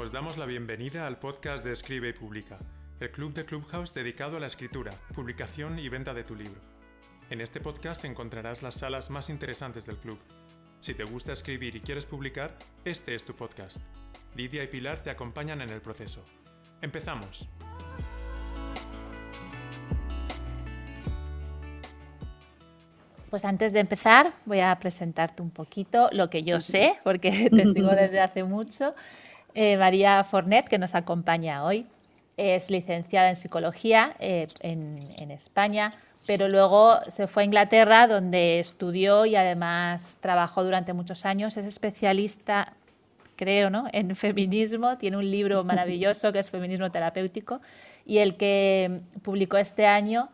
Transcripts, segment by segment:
Os damos la bienvenida al podcast de Escribe y Publica, el club de Clubhouse dedicado a la escritura, publicación y venta de tu libro. En este podcast encontrarás las salas más interesantes del club. Si te gusta escribir y quieres publicar, este es tu podcast. Lidia y Pilar te acompañan en el proceso. ¡Empezamos! Pues antes de empezar, voy a presentarte un poquito lo que yo sé, porque te sigo desde hace mucho. Eh, María Fornet, que nos acompaña hoy, es licenciada en psicología eh, en, en, España, pero luego se fue a Inglaterra, donde estudió y además trabajó durante muchos años. Es especialista, creo, ¿no? en feminismo. Tiene un libro maravilloso que es Feminismo Terapéutico y el que publicó este año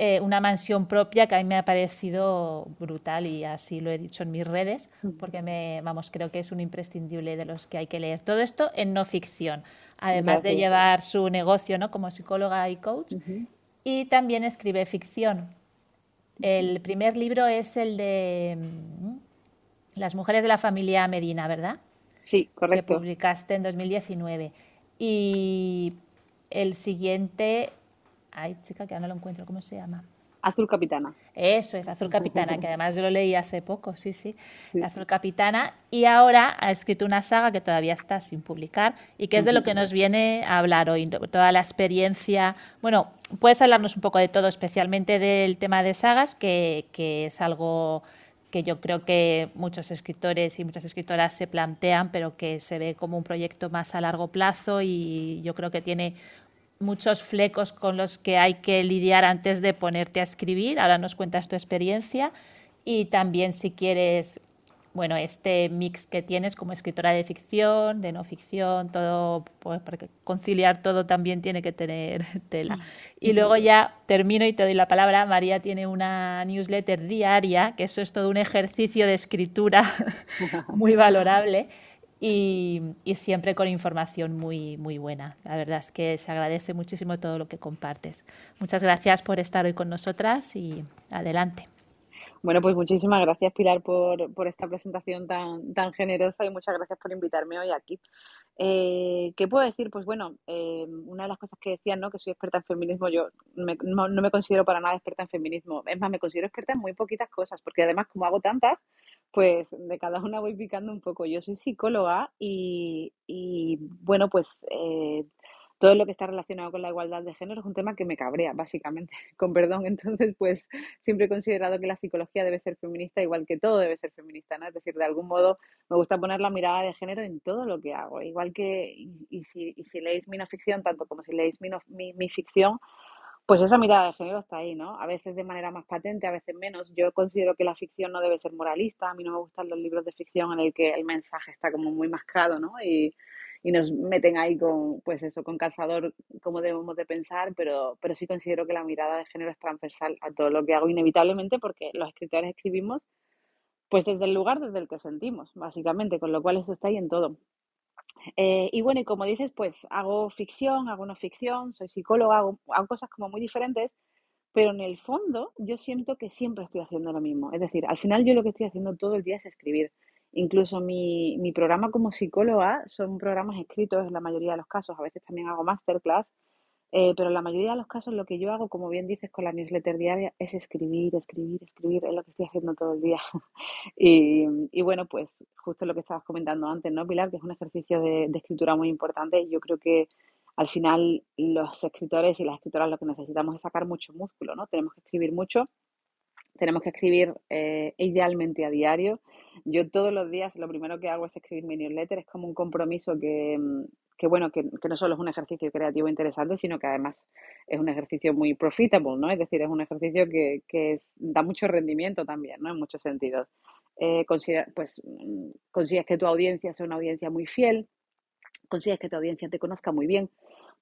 eh, una mansión propia que a mí me ha parecido brutal y así lo he dicho en mis redes, porque me, vamos, creo que es un imprescindible de los que hay que leer. Todo esto en no ficción, además de llevar su negocio ¿no? como psicóloga y coach, y también escribe ficción. El primer libro es el de mm, Las mujeres de la familia Medina, ¿verdad? Sí, correcto. Que publicaste en 2019. Y el siguiente Ay, chica, que ahora no lo encuentro. ¿Cómo se llama? Azul Capitana. Eso es, Azul Capitana, que además yo lo leí hace poco, sí, sí, Azul Capitana. Y ahora ha escrito una saga que todavía está sin publicar y que es de lo que nos viene a hablar hoy, toda la experiencia. Bueno, puedes hablarnos un poco de todo, especialmente del tema de sagas, que, que es algo que yo creo que muchos escritores y muchas escritoras se plantean, pero que se ve como un proyecto más a largo plazo y yo creo que tiene muchos flecos con los que hay que lidiar antes de ponerte a escribir. Ahora nos cuentas tu experiencia y también si quieres, bueno, este mix que tienes como escritora de ficción, de no ficción, todo, pues, porque conciliar todo también tiene que tener tela. Mm. Y luego ya termino y te doy la palabra. María tiene una newsletter diaria, que eso es todo un ejercicio de escritura muy valorable y, siempre con información muy, muy buena. La verdad es que se agradece muchísimo todo lo que compartes. Muchas gracias por estar hoy con nosotras y adelante. Bueno, pues muchísimas gracias Pilar por, por esta presentación tan, tan generosa y muchas gracias por invitarme hoy aquí. Eh, ¿Qué puedo decir? Pues bueno, eh, una de las cosas que decían, ¿no? Que soy experta en feminismo, yo no, no, me considero para nada experta en feminismo. Es más, me considero experta en muy poquitas cosas, porque además como hago tantas, pues de cada una voy picando un poco. Yo soy psicóloga y, y bueno, pues eh, todo lo que está relacionado con la igualdad de género es un tema que me cabrea, básicamente, con perdón. Entonces, pues siempre he considerado que la psicología debe ser feminista, igual que todo debe ser feminista, ¿no? Es decir, de algún modo me gusta poner la mirada de género en todo lo que hago. Igual que, y, si, y si leéis mi no ficción, tanto como si leéis mi, mi, ficción, pues esa mirada de género está ahí, ¿no? A veces de manera más patente, a veces menos. Yo considero que la ficción no debe ser moralista. A mí no me gustan los libros de ficción en el que el mensaje está como muy mascado, ¿no? Y nos meten ahí con, pues eso, con calzador como debemos de pensar, pero, pero sí considero que la mirada de género es transversal a todo lo que hago inevitablemente porque los escritores escribimos pues desde el lugar desde el que sentimos, básicamente, con lo cual eso está ahí en todo. Eh, y bueno, y como dices, pues hago ficción, hago no ficción, soy psicóloga, hago, hago cosas como muy diferentes, pero en el fondo yo siento que siempre estoy haciendo lo mismo. Es decir, al final yo lo que estoy haciendo todo el día es escribir. Incluso mi, mi programa como psicóloga son programas escritos en la mayoría de los casos. A veces también hago masterclass, eh, pero en la mayoría de los casos lo que yo hago, como bien dices con la newsletter diaria, es escribir, escribir, escribir. Es lo que estoy haciendo todo el día. y, y, bueno, pues justo lo que estabas comentando antes, ¿no, Pilar? Que es un ejercicio de, de escritura muy importante. Y yo creo que al final los escritores y las escritoras lo que necesitamos es sacar mucho músculo, ¿no? Tenemos que escribir mucho tenemos que escribir eh, idealmente a diario. Yo todos los días lo primero que hago es escribir mi newsletter, es como un compromiso que, mm, que bueno, que, no solo es un ejercicio creativo interesante, sino que además es un ejercicio muy profitable, ¿no? Es decir, es un ejercicio que, que da mucho rendimiento también, ¿no? En muchos sentidos. Eh, pues mm, consigues que tu audiencia sea una audiencia muy fiel, consigues que tu audiencia te conozca muy bien,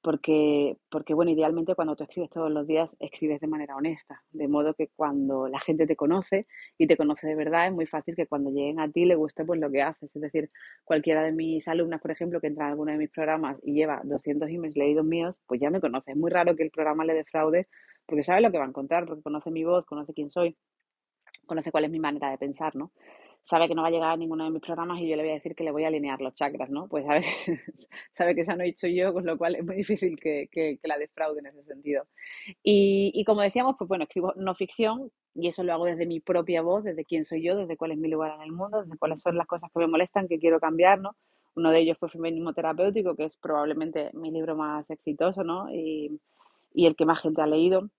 porque, porque, bueno, idealmente cuando tú escribes todos los días, escribes de manera honesta, de modo que cuando la gente te conoce y te conoce de verdad, es muy fácil que cuando lleguen a ti le guste pues lo que haces. Es decir, cualquiera de mis alumnas, por ejemplo, que entra en alguno de mis programas y lleva 200 emails leídos míos, pues ya me conoce. Es muy raro que el programa le defraude porque sabe lo que va a encontrar, porque conoce mi voz, conoce quién soy, conoce cuál es mi manera de pensar, ¿no? Sabe que no va a llegar a ninguno de mis programas y yo le voy a decir que le voy a alinear los chakras, ¿no? Pues sabe, sabe que esa no he hecho yo, con lo cual es muy difícil que, que, la defraude en ese sentido. Y, y, como decíamos, pues bueno, escribo no ficción y eso lo hago desde mi propia voz, desde quién soy yo, desde cuál es mi lugar en el mundo, desde cuáles son las cosas que me molestan, que quiero cambiar, ¿no? Uno de ellos fue Feminismo Terapéutico, que es probablemente mi libro más exitoso, ¿no? Y, y el que más gente ha leído.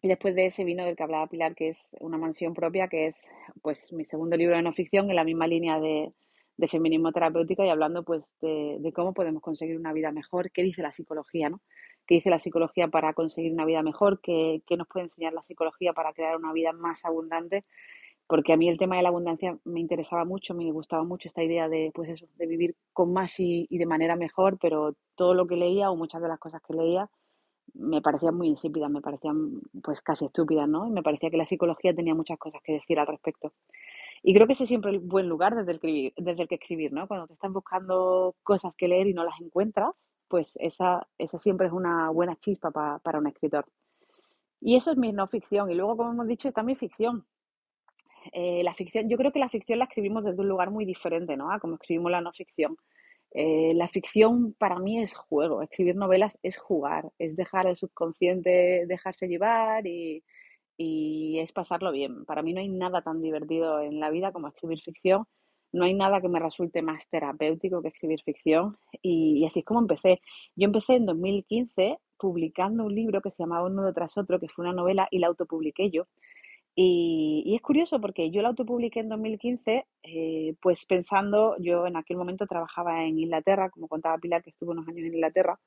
Y después de ese vino del que hablaba Pilar, que es Una mansión propia, que es pues mi segundo libro de no ficción en la misma línea de, de feminismo terapéutico y hablando pues de, de, cómo podemos conseguir una vida mejor, qué dice la psicología, ¿no? ¿Qué dice la psicología para conseguir una vida mejor? ¿Qué, qué nos puede enseñar la psicología para crear una vida más abundante? Porque a mí el tema de la abundancia me interesaba mucho, me gustaba mucho esta idea de, pues eso, de vivir con más y, y de manera mejor, pero todo lo que leía o muchas de las cosas que leía me parecían muy insípidas, me parecían pues casi estúpidas, ¿no? Y me parecía que la psicología tenía muchas cosas que decir al respecto. Y creo que ese es siempre el buen lugar desde el, que, desde el que escribir, ¿no? Cuando te estás buscando cosas que leer y no las encuentras, pues esa, esa siempre es una buena chispa para un escritor. Y eso es mi no ficción. Y luego, como hemos dicho, está mi ficción. Eh, la ficción, yo creo que la ficción la escribimos desde un lugar muy diferente, ¿no? A como escribimos la no ficción. Eh, la ficción para mí es juego, escribir novelas es jugar, es dejar el subconsciente, dejarse llevar y, y, es pasarlo bien. Para mí no hay nada tan divertido en la vida como escribir ficción, no hay nada que me resulte más terapéutico que escribir ficción y, y así es como empecé. Yo empecé en 2015 publicando un libro que se llamaba Un nudo tras otro, que fue una novela y la autopubliqué yo. Y, es curioso porque yo la autopubliqué en 2015, eh, pues pensando, yo en aquel momento trabajaba en Inglaterra, como contaba Pilar, que estuvo unos años en Inglaterra,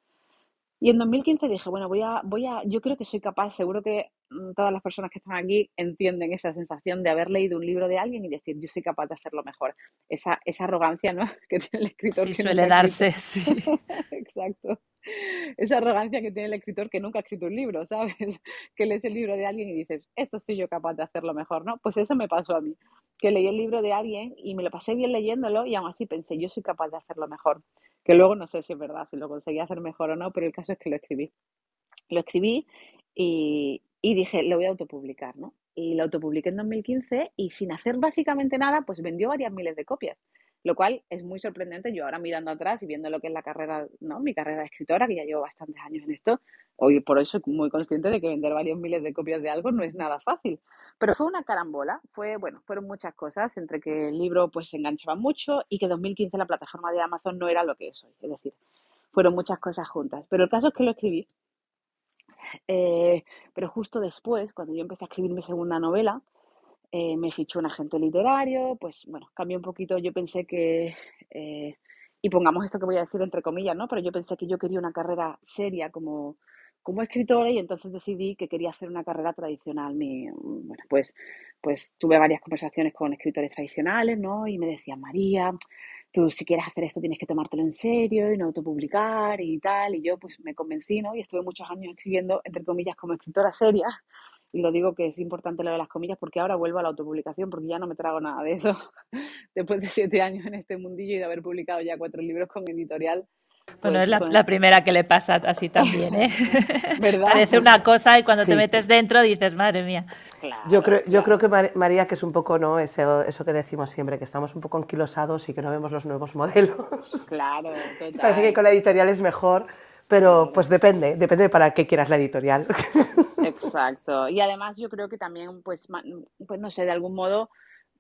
y en 2015 dije, bueno, voy a, voy a, yo creo que soy capaz, seguro que mm, todas las personas que están aquí entienden esa sensación de haber leído un libro de alguien y decir, yo soy capaz de hacerlo mejor. Esa, esa arrogancia, ¿no? Que tiene el escritor. Sí, suele darse, sí. Exacto esa arrogancia que tiene el escritor que nunca ha escrito un libro, ¿sabes? Que lees el libro de alguien y dices, esto soy yo capaz de hacerlo mejor, ¿no? Pues eso me pasó a mí, que leí el libro de alguien y me lo pasé bien leyéndolo y aún así pensé, yo soy capaz de hacerlo mejor. Que luego no sé si es verdad, si lo conseguí hacer mejor o no, pero el caso es que lo escribí. Lo escribí y, dije, lo voy a autopublicar, ¿no? Y lo autopubliqué en 2015 y sin hacer básicamente nada, pues vendió varias miles de copias lo cual es muy sorprendente. Yo ahora mirando atrás y viendo lo que es la carrera, ¿no? Mi carrera de escritora, que ya llevo bastantes años en esto, hoy por hoy soy muy consciente de que vender varios miles de copias de algo no es nada fácil. Pero fue una carambola, fue, bueno, fueron muchas cosas, entre que el libro pues se enganchaba mucho y que 2015 la plataforma de Amazon no era lo que es hoy. Es decir, fueron muchas cosas juntas. Pero el caso es que lo escribí. Eh, pero justo después, cuando yo empecé a escribir mi segunda novela, eh, me fichó un agente literario, pues bueno, cambié un poquito, yo pensé que, eh, y pongamos esto que voy a decir entre comillas, ¿no? Pero yo pensé que yo quería una carrera seria como, como escritora y entonces decidí que quería hacer una carrera tradicional. Mi, bueno, pues, pues tuve varias conversaciones con escritores tradicionales, ¿no? Y me decían, María, tú si quieres hacer esto tienes que tomártelo en serio y no autopublicar y tal. Y yo pues me convencí, ¿no? Y estuve muchos años escribiendo, entre comillas, como escritora seria y lo digo que es importante lo de las comillas porque ahora vuelvo a la autopublicación porque ya no me trago nada de eso. Después de siete años en este mundillo y de haber publicado ya cuatro libros con editorial. Bueno, es pues, la, primera que le pasa así también, ¿eh? Parece una cosa y cuando te metes dentro dices, madre mía. yo creo, yo creo que María, que es un poco, ¿no? Eso, eso que decimos siempre, que estamos un poco anquilosados y que no vemos los nuevos modelos. Claro, total. Parece que con la editorial es mejor, pero pues depende, depende para qué quieras la editorial. Exacto. Y además yo creo que también, pues, pues no sé, de algún modo,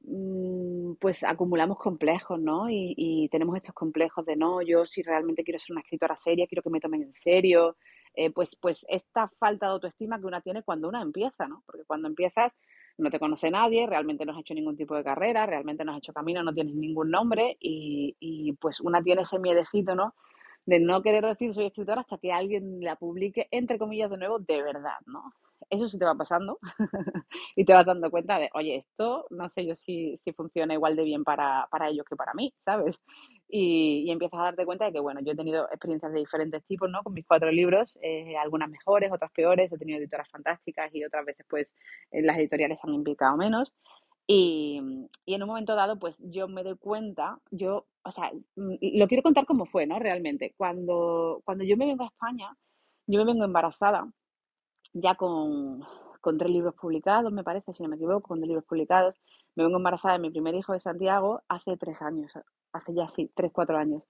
mm, pues acumulamos complejos, ¿no? Y, tenemos estos complejos de no, yo si realmente quiero ser una escritora seria, quiero que me tomen en serio. Eh, pues, pues esta falta de autoestima que una tiene cuando una empieza, ¿no? Porque cuando empiezas no te conoce nadie, realmente no has hecho ningún tipo de carrera, realmente no has hecho camino, no tienes ningún nombre y, y pues una tiene ese miedecito, ¿no? de no querer decir soy escritora hasta que alguien la publique, entre comillas, de nuevo, de verdad, ¿no? Eso sí te va pasando y te vas dando cuenta de, oye, esto no sé yo si, si funciona igual de bien para, para ellos que para mí, ¿sabes? Y, y, empiezas a darte cuenta de que, bueno, yo he tenido experiencias de diferentes tipos, ¿no? Con mis cuatro libros, eh, algunas mejores, otras peores, he tenido editoras fantásticas y otras veces, pues, las editoriales han implicado menos. Y, y, en un momento dado, pues yo me doy cuenta, yo, o sea, mm, lo quiero contar cómo fue, ¿no? Realmente, cuando, cuando yo me vengo a España, yo me vengo embarazada, ya con, con tres libros publicados, me parece, si no me equivoco, con tres libros publicados. Me vengo embarazada de mi primer hijo de Santiago hace tres años, hace ya sí, tres, cuatro años.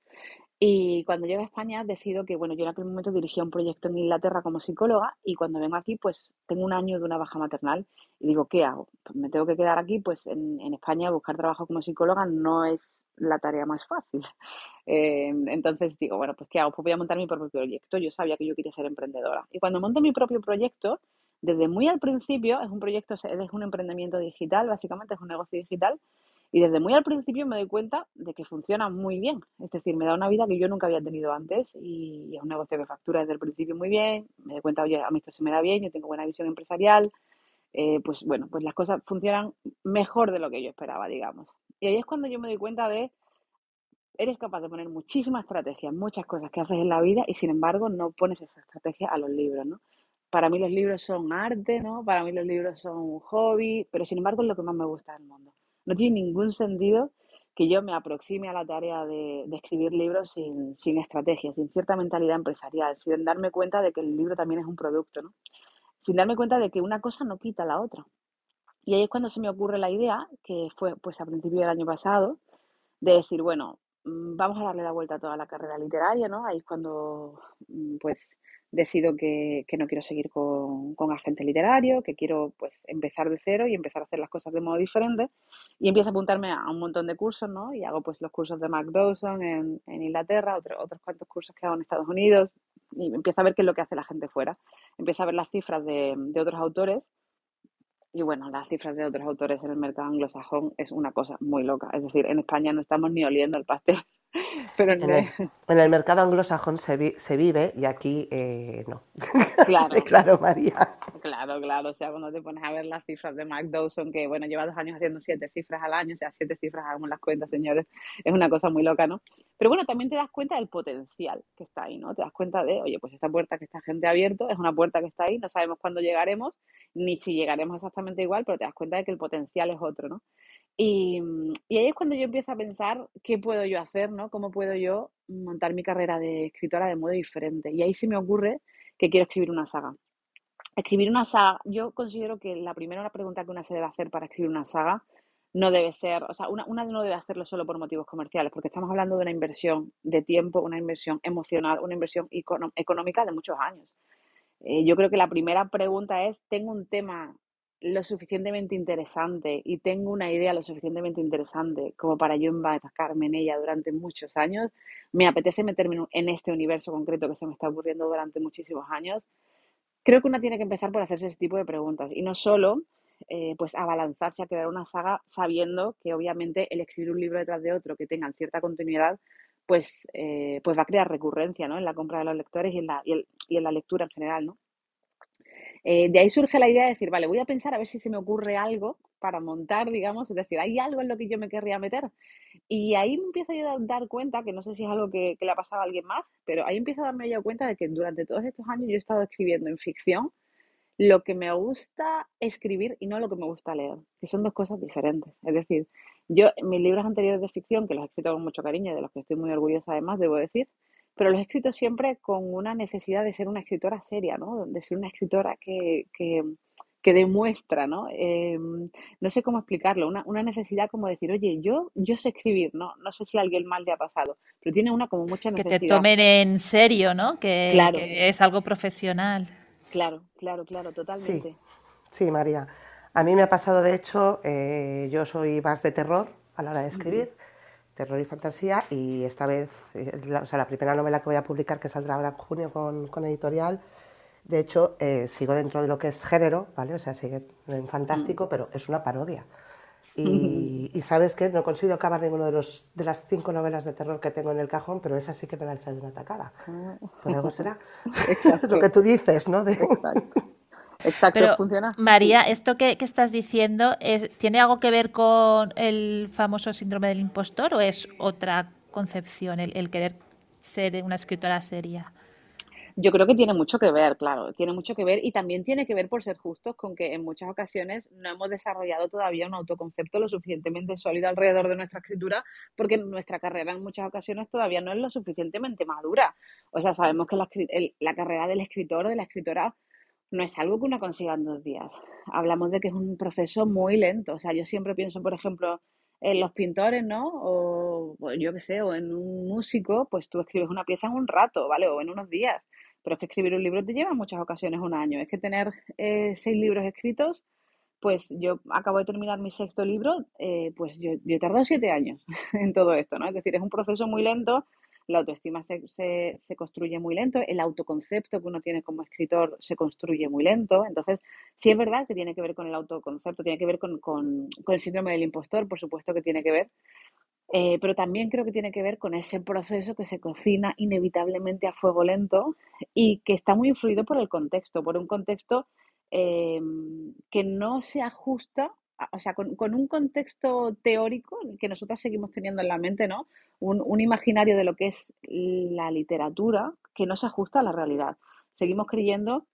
Y cuando llego a España decido que, bueno, yo en aquel momento dirigía un proyecto en Inglaterra como psicóloga y cuando vengo aquí, pues tengo un año de una baja maternal y digo, ¿qué hago? Pues me tengo que quedar aquí, pues en, en España buscar trabajo como psicóloga no es la tarea más fácil. Eh, entonces digo, bueno, pues ¿qué hago? Pues voy a montar mi propio proyecto. Yo sabía que yo quería ser emprendedora. Y cuando monto mi propio proyecto, desde muy al principio, es un proyecto, es un emprendimiento digital, básicamente es un negocio digital, y desde muy al principio me doy cuenta de que funciona muy bien. Es decir, me da una vida que yo nunca había tenido antes y es un negocio que factura desde el principio muy bien. Me doy cuenta, oye, a mí esto se me da bien, yo tengo buena visión empresarial. Eh, pues bueno, pues las cosas funcionan mejor de lo que yo esperaba, digamos. Y ahí es cuando yo me doy cuenta de, eres capaz de poner muchísimas estrategias, muchas cosas que haces en la vida y sin embargo no pones esa estrategia a los libros, ¿no? Para mí los libros son arte, ¿no? Para mí los libros son un hobby, pero sin embargo es lo que más me gusta del mundo. No tiene ningún sentido que yo me aproxime a la tarea de, escribir libros sin, sin, estrategia, sin cierta mentalidad empresarial, sin darme cuenta de que el libro también es un producto, ¿no? Sin darme cuenta de que una cosa no quita la otra. Y ahí es cuando se me ocurre la idea, que fue pues a principio del año pasado, de decir, bueno, mm, vamos a darle la vuelta a toda la carrera literaria, ¿no? Ahí es cuando mm, pues decido que, no quiero seguir con, con, agente literario, que quiero pues empezar de cero y empezar a hacer las cosas de modo diferente y empiezo a apuntarme a un montón de cursos, ¿no? Y hago pues los cursos de Dawson en, en Inglaterra, otros cuantos cursos que hago en Estados Unidos y empiezo a ver qué es lo que hace la gente fuera. Empiezo a ver las cifras de, de otros autores y bueno, las cifras de otros autores en el mercado anglosajón es una cosa muy loca. Es decir, en España no estamos ni oliendo el pastel. Pero en, el, mercado anglosajón se, se vive y aquí eh, no. Claro. claro, María. Claro, claro. O sea, cuando te pones a ver las cifras de Mark Dawson, que bueno, lleva dos años haciendo siete cifras al año, o sea, siete cifras, hagamos las cuentas, señores, es una cosa muy loca, ¿no? Pero bueno, también te das cuenta del potencial que está ahí, ¿no? Te das cuenta de, oye, pues esta puerta que esta gente ha abierto es una puerta que está ahí, no sabemos cuándo llegaremos, ni si llegaremos exactamente igual, pero te das cuenta de que el potencial es otro, ¿no? Y, y, ahí es cuando yo empiezo a pensar qué puedo yo hacer, ¿no? ¿Cómo puedo yo montar mi carrera de escritora de modo diferente? Y ahí se me ocurre que quiero escribir una saga. Escribir una saga, yo considero que la primera pregunta que una se debe hacer para escribir una saga no debe ser, o sea, una, una no debe hacerlo solo por motivos comerciales, porque estamos hablando de una inversión de tiempo, una inversión emocional, una inversión económica de muchos años. Eh, yo creo que la primera pregunta es, ¿tengo un tema lo suficientemente interesante y tengo una idea lo suficientemente interesante como para yo embarcarme en ella durante muchos años? ¿Me apetece meterme en este universo concreto que se me está ocurriendo durante muchísimos años? Creo que una tiene que empezar por hacerse ese tipo de preguntas y no solo eh, pues abalanzarse a crear una saga sabiendo que obviamente el escribir un libro detrás de otro que tengan cierta continuidad pues, eh, pues va a crear recurrencia ¿no? en la compra de los lectores y en la, y, en la lectura en general. ¿no? Eh, de ahí surge la idea de decir, vale, voy a pensar a ver si se me ocurre algo para montar, digamos, es decir, hay algo en lo que yo me querría meter. Y ahí me empiezo a dar cuenta, que no sé si es algo que, que le ha pasado a alguien más, pero ahí empiezo a darme yo cuenta de que durante todos estos años yo he estado escribiendo en ficción lo que me gusta escribir y no lo que me gusta leer, que son dos cosas diferentes. Es decir, yo, mis libros anteriores de ficción, que los he escrito con mucho cariño, de los que estoy muy orgullosa además, debo decir, pero los he escrito siempre con una necesidad de ser una escritora seria, ¿no? De ser una escritora que, que, que demuestra, ¿no? Eh, no sé cómo explicarlo, una, una, necesidad como decir, oye, yo, yo sé escribir, ¿no? No sé si a alguien mal le ha pasado, pero tiene una como mucha necesidad. Que te tomen en serio, ¿no? Que, que es algo profesional. Claro, claro, claro, totalmente. Sí, sí María. A mí me ha pasado, de hecho, eh, yo soy más de terror a la hora de escribir, terror y fantasía, y esta vez, eh, la, o sea, la primera novela que voy a publicar, que saldrá ahora en junio con, con editorial, de hecho, eh, sigo dentro de lo que es género, ¿vale? O sea, sigue en fantástico, pero es una parodia. Y, y, sabes que no consigo acabar ninguno de, los, de las cinco novelas de terror que tengo en el cajón, pero esa sí que me la de una atacada. Ah. Por algo será. lo que tú dices, ¿no? De... Exacto, Pero, funciona. María, esto que, que estás diciendo, es, ¿tiene algo que ver con el famoso síndrome del impostor o es otra concepción, el, el querer ser una escritora seria? Yo creo que tiene mucho que ver, claro, tiene mucho que ver y también tiene que ver, por ser justos, con que en muchas ocasiones no hemos desarrollado todavía un autoconcepto lo suficientemente sólido alrededor de nuestra escritura, porque nuestra carrera en muchas ocasiones todavía no es lo suficientemente madura. O sea, sabemos que la, el, la carrera del escritor o de la escritora no es algo que uno consiga en dos días. Hablamos de que es un proceso muy lento. O sea, yo siempre pienso, por ejemplo, en los pintores, ¿no? O, yo qué sé, o en un músico, pues tú escribes una pieza en un rato, ¿vale? O en unos días. Pero es que escribir un libro te lleva en muchas ocasiones un año. Es que tener eh, seis libros escritos, pues yo acabo de terminar mi sexto libro, eh, pues yo, yo he tardado siete años en todo esto, ¿no? Es decir, es un proceso muy lento la autoestima se, se, construye muy lento, el autoconcepto que uno tiene como escritor se construye muy lento. Entonces, sí es verdad que tiene que ver con el autoconcepto, tiene que ver con, con, el síndrome del impostor, por supuesto que tiene que ver, eh, pero también creo que tiene que ver con ese proceso que se cocina inevitablemente a fuego lento y que está muy influido por el contexto, por un contexto eh, que no se ajusta o sea, con, un contexto teórico que nosotros seguimos teniendo en la mente, ¿no? Un, imaginario de lo que es la literatura que no se ajusta a la realidad. Seguimos creyendo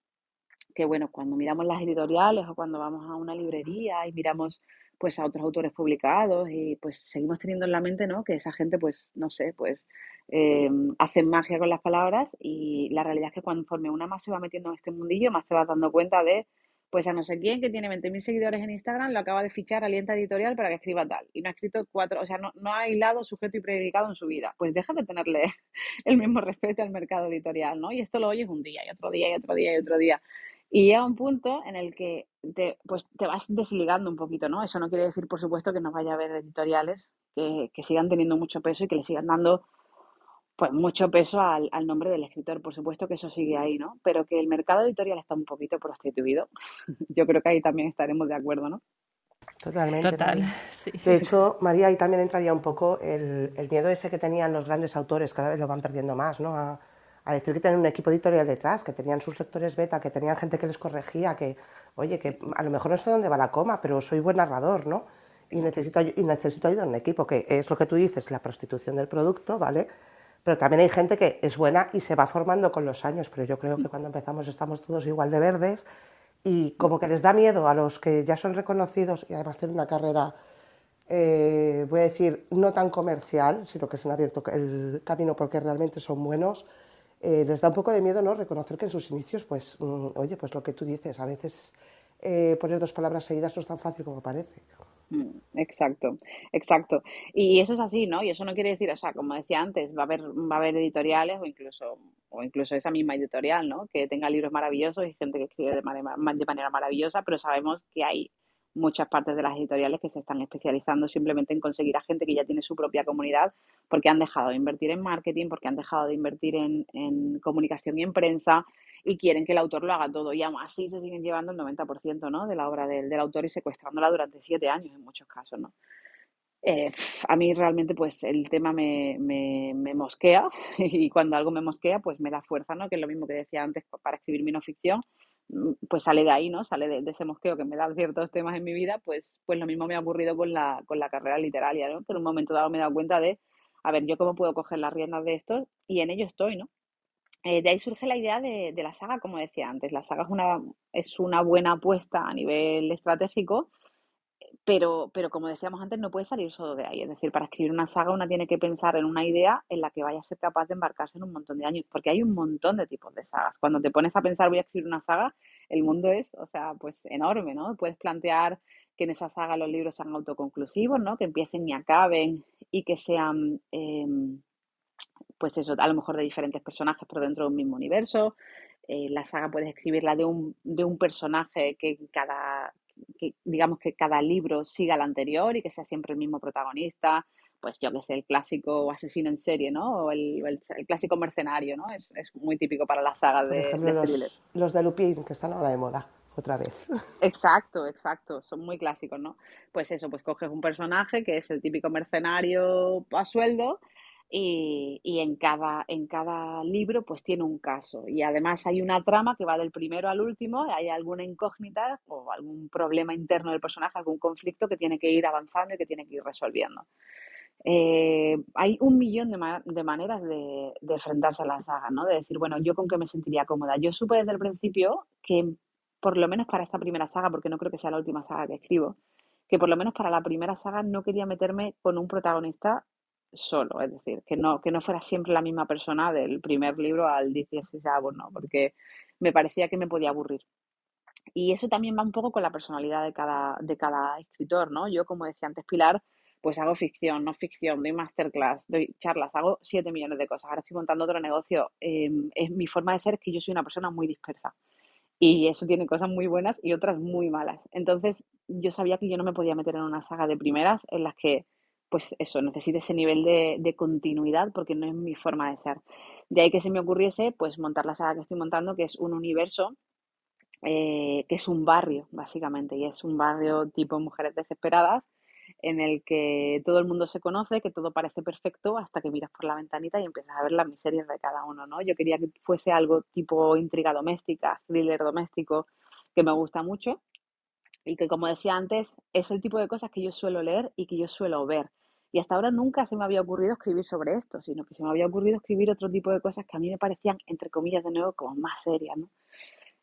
que, bueno, cuando miramos las editoriales o cuando vamos a una librería y miramos pues a otros autores publicados y pues seguimos teniendo en la mente, ¿no? Que esa gente, pues, no sé, pues eh, hacen magia con las palabras y la realidad es que conforme una más se va metiendo en este mundillo, más te vas dando cuenta de pues a no sé quién que tiene 20.000 seguidores en Instagram lo acaba de fichar alienta editorial para que escriba tal. Y no ha escrito cuatro, o sea, no, no ha aislado sujeto y predicado en su vida. Pues deja de tenerle el mismo respeto al mercado editorial, ¿no? Y esto lo oyes un día y otro día y otro día y otro día. Y llega un punto en el que te, pues te vas desligando un poquito, ¿no? Eso no quiere decir, por supuesto, que no vaya a haber editoriales que, que sigan teniendo mucho peso y que le sigan dando pues mucho peso al, nombre del escritor, por supuesto que eso sigue ahí, ¿no? Pero que el mercado editorial está un poquito prostituido, yo creo que ahí también estaremos de acuerdo, ¿no? Totalmente. Total, De hecho, María, ahí también entraría un poco el, miedo ese que tenían los grandes autores, cada vez lo van perdiendo más, ¿no? A, decir que tienen un equipo editorial detrás, que tenían sus lectores beta, que tenían gente que les corregía, que, oye, que a lo mejor no sé dónde va la coma, pero soy buen narrador, ¿no? Y necesito, y necesito ayuda en un equipo, que es lo que tú dices, la prostitución del producto, ¿vale? Pero también hay gente que es buena y se va formando con los años, pero yo creo que cuando empezamos estamos todos igual de verdes y como que les da miedo a los que ya son reconocidos y además tienen una carrera, eh, voy a decir, no tan comercial, sino que se han abierto el camino porque realmente son buenos, eh, les da un poco de miedo no reconocer que en sus inicios, pues, mm, oye, pues lo que tú dices, a veces eh, poner dos palabras seguidas no es tan fácil como parece. Mm, exacto, exacto. Y eso es así, ¿no? Y eso no quiere decir, o sea, como decía antes, va a haber, va a haber editoriales o incluso, o incluso esa misma editorial, ¿no? Que tenga libros maravillosos y gente que escribe de manera, de manera maravillosa, pero sabemos que hay muchas partes de las editoriales que se están especializando simplemente en conseguir a gente que ya tiene su propia comunidad porque han dejado de invertir en marketing, porque han dejado de invertir en, en comunicación y en prensa y quieren que el autor lo haga todo. Y aún así se siguen llevando el 90% ¿no? de la obra del, del, autor y secuestrándola durante siete años en muchos casos. ¿no? Eh, a mí realmente pues el tema me, me, me, mosquea y cuando algo me mosquea pues me da fuerza, ¿no? que es lo mismo que decía antes para escribir mi no ficción Mm, pues sale de ahí, ¿no? Sale de, ese mosqueo que me da ciertos temas en mi vida, pues, pues lo mismo me ha ocurrido con la, con la carrera literaria, ¿no? Que en un momento dado me he dado cuenta de, a ver, yo cómo puedo coger las riendas de esto y en ello estoy, ¿no? Eh, de ahí surge la idea de, la saga, como decía antes. La saga es una, es una buena apuesta a nivel estratégico pero, pero como decíamos antes, no puede salir solo de ahí. Es decir, para escribir una saga una tiene que pensar en una idea en la que vaya a ser capaz de embarcarse en un montón de años, porque hay un montón de tipos de sagas. Cuando te pones a pensar voy a escribir una saga, el mundo es, o sea, pues enorme, ¿no? Puedes plantear que en esa saga los libros sean autoconclusivos, ¿no? Que empiecen y acaben y que sean, em, pues eso, a lo mejor de diferentes personajes, pero dentro de un mismo universo. Eh, la saga puedes escribirla de un, de un personaje que cada que digamos que cada libro siga al anterior y que sea siempre el mismo protagonista, pues yo que sé, el clásico asesino en serie, ¿no? O el, el, clásico mercenario, ¿no? Es, es, muy típico para la saga de, ejemplo, los, los, de Lupin, que están ahora de moda, otra vez. Exacto, exacto, son muy clásicos, ¿no? Pues eso, pues coges un personaje que es el típico mercenario a sueldo y, y, en, cada, en cada libro pues tiene un caso y además hay una trama que va del primero al último, hay alguna incógnita o algún problema interno del personaje, algún conflicto que tiene que ir avanzando y que tiene que ir resolviendo. Eh, hay un millón de, de maneras de, de, enfrentarse a la saga, ¿no? De decir, bueno, yo con qué me sentiría cómoda. Yo supe desde el principio que, por lo menos para esta primera saga, porque no creo que sea la última saga que escribo, que por lo menos para la primera saga no quería meterme con un protagonista solo, es decir, que no, que no fuera siempre la misma persona del primer libro al 16 ¿no? Porque me parecía que me podía aburrir. Y eso también va un poco con la personalidad de cada, de cada escritor, ¿no? Yo, como decía antes Pilar, pues hago ficción, no ficción, doy masterclass, doy charlas, hago 7 millones de cosas. Ahora estoy montando otro negocio. Em, es mi forma de ser que yo soy una persona muy dispersa. Y eso tiene cosas muy buenas y otras muy malas. Entonces, yo sabía que yo no me podía meter en una saga de primeras en las que, pues eso, necesite ese nivel de, de continuidad porque no es mi forma de ser. De ahí que se me ocurriese, pues, montar la saga que estoy montando, que es un universo eh, que es un barrio, básicamente, y es un barrio tipo Mujeres Desesperadas, en el que todo el mundo se conoce, que todo parece perfecto hasta que miras por la ventanita y empiezas a ver las miserias de cada uno, ¿no? Yo quería que fuese algo tipo intriga doméstica, thriller doméstico, que me gusta mucho y que, como decía antes, es el tipo de cosas que yo suelo leer y que yo suelo ver. Y hasta ahora nunca se me había ocurrido escribir sobre esto, sino que se me había ocurrido escribir otro tipo de cosas que a mí me parecían, entre comillas, de nuevo, como más serias, ¿no?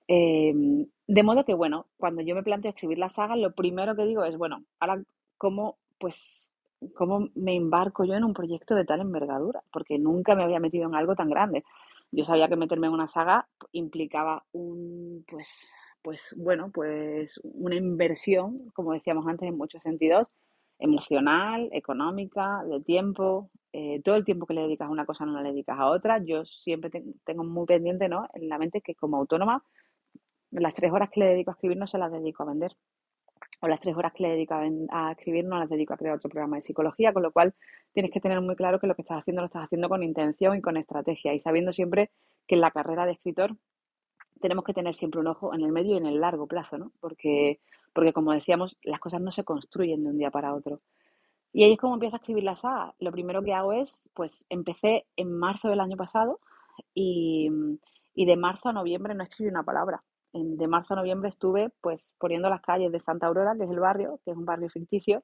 Em, de modo que, bueno, cuando yo me planteo escribir la saga, lo primero que digo es, bueno, ahora, ¿cómo, pues, cómo me embarco yo en un proyecto de tal envergadura? Porque nunca me había metido en algo tan grande. Yo sabía que meterme en una saga implicaba un, pues, pues, bueno, pues, una inversión, como decíamos antes, en muchos sentidos, emocional, económica, de tiempo, eh, todo el tiempo que le dedicas a una cosa no le dedicas a otra. Yo siempre tengo muy pendiente ¿no? en la mente que como autónoma las tres horas que le dedico a escribir no se las dedico a vender. O las tres horas que le dedico a, escribir no las dedico a crear otro programa de psicología, con lo cual tienes que tener muy claro que lo que estás haciendo lo estás haciendo con intención y con estrategia y sabiendo siempre que en la carrera de escritor tenemos que tener siempre un ojo en el medio y en el largo plazo, ¿no? Porque, porque como decíamos, las cosas no se construyen de un día para otro. Y ahí es como empiezo a escribir la saga. Lo primero que hago es, pues empecé en marzo del año pasado y, y de marzo a noviembre no escribí una palabra de marzo a noviembre estuve pues poniendo las calles de Santa Aurora, que es el barrio, que es un barrio ficticio,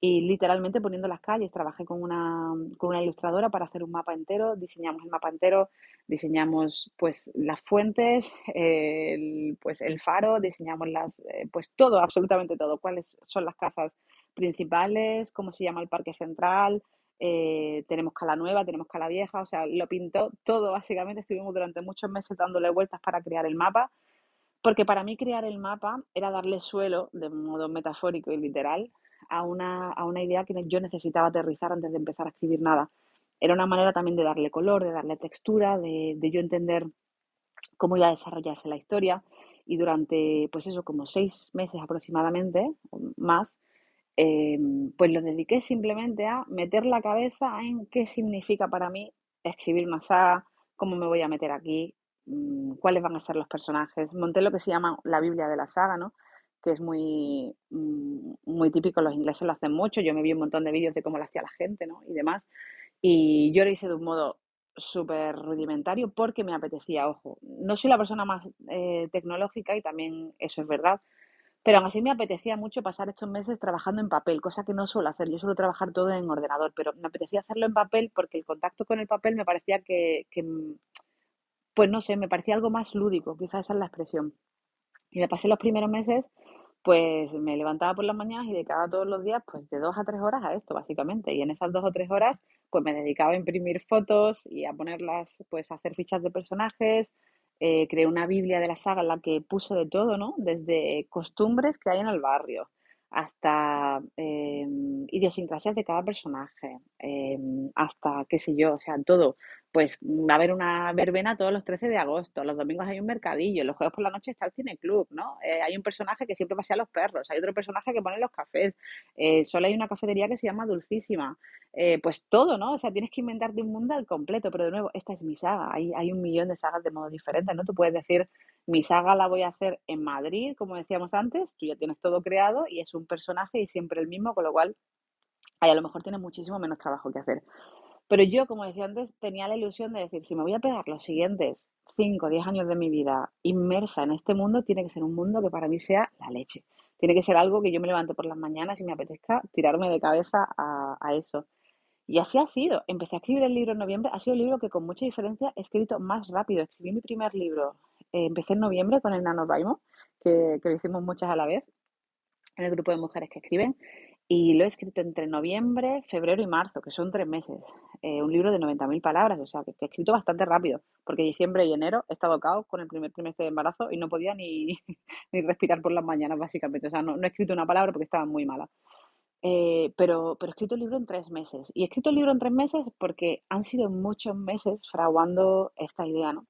y literalmente poniendo las calles. Trabajé con una, con una ilustradora para hacer un mapa entero, diseñamos el mapa entero, diseñamos pues las fuentes, el, pues el faro, diseñamos las, eh, pues todo, absolutamente todo, cuáles son las casas principales, cómo se llama el parque central, eh, tenemos Cala Nueva, tenemos Cala Vieja, o sea, lo pintó todo, básicamente. Estuvimos durante muchos meses dándole vueltas para crear el mapa porque para mí crear el mapa era darle suelo, de modo metafórico y literal, a una, a una idea que yo necesitaba aterrizar antes de empezar a escribir nada. Era una manera también de darle color, de darle textura, de, de yo entender cómo iba a desarrollarse la historia. Y durante, pues eso, como seis meses aproximadamente, más, em, pues lo dediqué simplemente a meter la cabeza en qué significa para mí escribir una saga, cómo me voy a meter aquí, Mm, cuáles van a ser los personajes. Monté lo que se llama la Biblia de la saga, ¿no? Que es muy, mm, muy típico, los ingleses lo hacen mucho, yo me vi un montón de vídeos de cómo lo hacía la gente ¿no? y demás, y yo lo hice de un modo súper rudimentario porque me apetecía, ojo, no soy la persona más eh, tecnológica y también eso es verdad, pero aún así me apetecía mucho pasar estos meses trabajando en papel, cosa que no suelo hacer, yo suelo trabajar todo en ordenador, pero me apetecía hacerlo en papel porque el contacto con el papel me parecía que, que pues no sé, me parecía algo más lúdico, quizás esa es la expresión. Y me pasé los primeros meses, pues me levantaba por las mañanas y dedicaba todos los días, pues de dos a tres horas a esto, básicamente. Y en esas dos o tres horas, pues me dedicaba a imprimir fotos y a ponerlas, pues a hacer fichas de personajes. Eh, creé una Biblia de la saga en la que puse de todo, ¿no? Desde costumbres que hay en el barrio, hasta eh, idiosincrasias de cada personaje, em, hasta qué sé yo, o sea, todo pues va a haber una verbena todos los 13 de agosto, los domingos hay un mercadillo, los jueves por la noche está el cineclub, ¿no? Eh, hay un personaje que siempre pasea los perros, hay otro personaje que pone los cafés, eh, solo hay una cafetería que se llama Dulcísima, eh, pues todo, ¿no? O sea, tienes que inventarte un mundo al completo, pero de nuevo, esta es mi saga, hay, hay un millón de sagas de modo diferente, ¿no? Tú puedes decir, mi saga la voy a hacer en Madrid, como decíamos antes, tú ya tienes todo creado y es un personaje y siempre el mismo, con lo cual ahí a lo mejor tienes muchísimo menos trabajo que hacer. Pero yo, como decía antes, tenía la ilusión de decir, si me voy a pegar los siguientes 5 o 10 años de mi vida inmersa en este mundo, tiene que ser un mundo que para mí sea la leche. Tiene que ser algo que yo me levante por las mañanas y me apetezca tirarme de cabeza a, eso. Y así ha sido. Empecé a escribir el libro en noviembre. Ha sido el libro que con mucha diferencia he escrito más rápido. Escribí mi primer libro. Eh, empecé en noviembre con el NaNoWriMo, que, que lo hicimos muchas a la vez, en el grupo de mujeres que escriben. Y lo he escrito entre noviembre, febrero y marzo, que son tres meses. Eh, un libro de 90.000 palabras, o sea, que, he escrito bastante rápido, porque diciembre y enero he estado caos con el primer trimestre de embarazo y no podía ni, ni respirar por las mañanas, básicamente. O sea, no, he escrito una palabra porque estaba muy mala. Eh, pero, pero he escrito el libro en tres meses. Y he escrito el libro en tres meses porque han sido muchos meses fraguando esta idea, ¿no?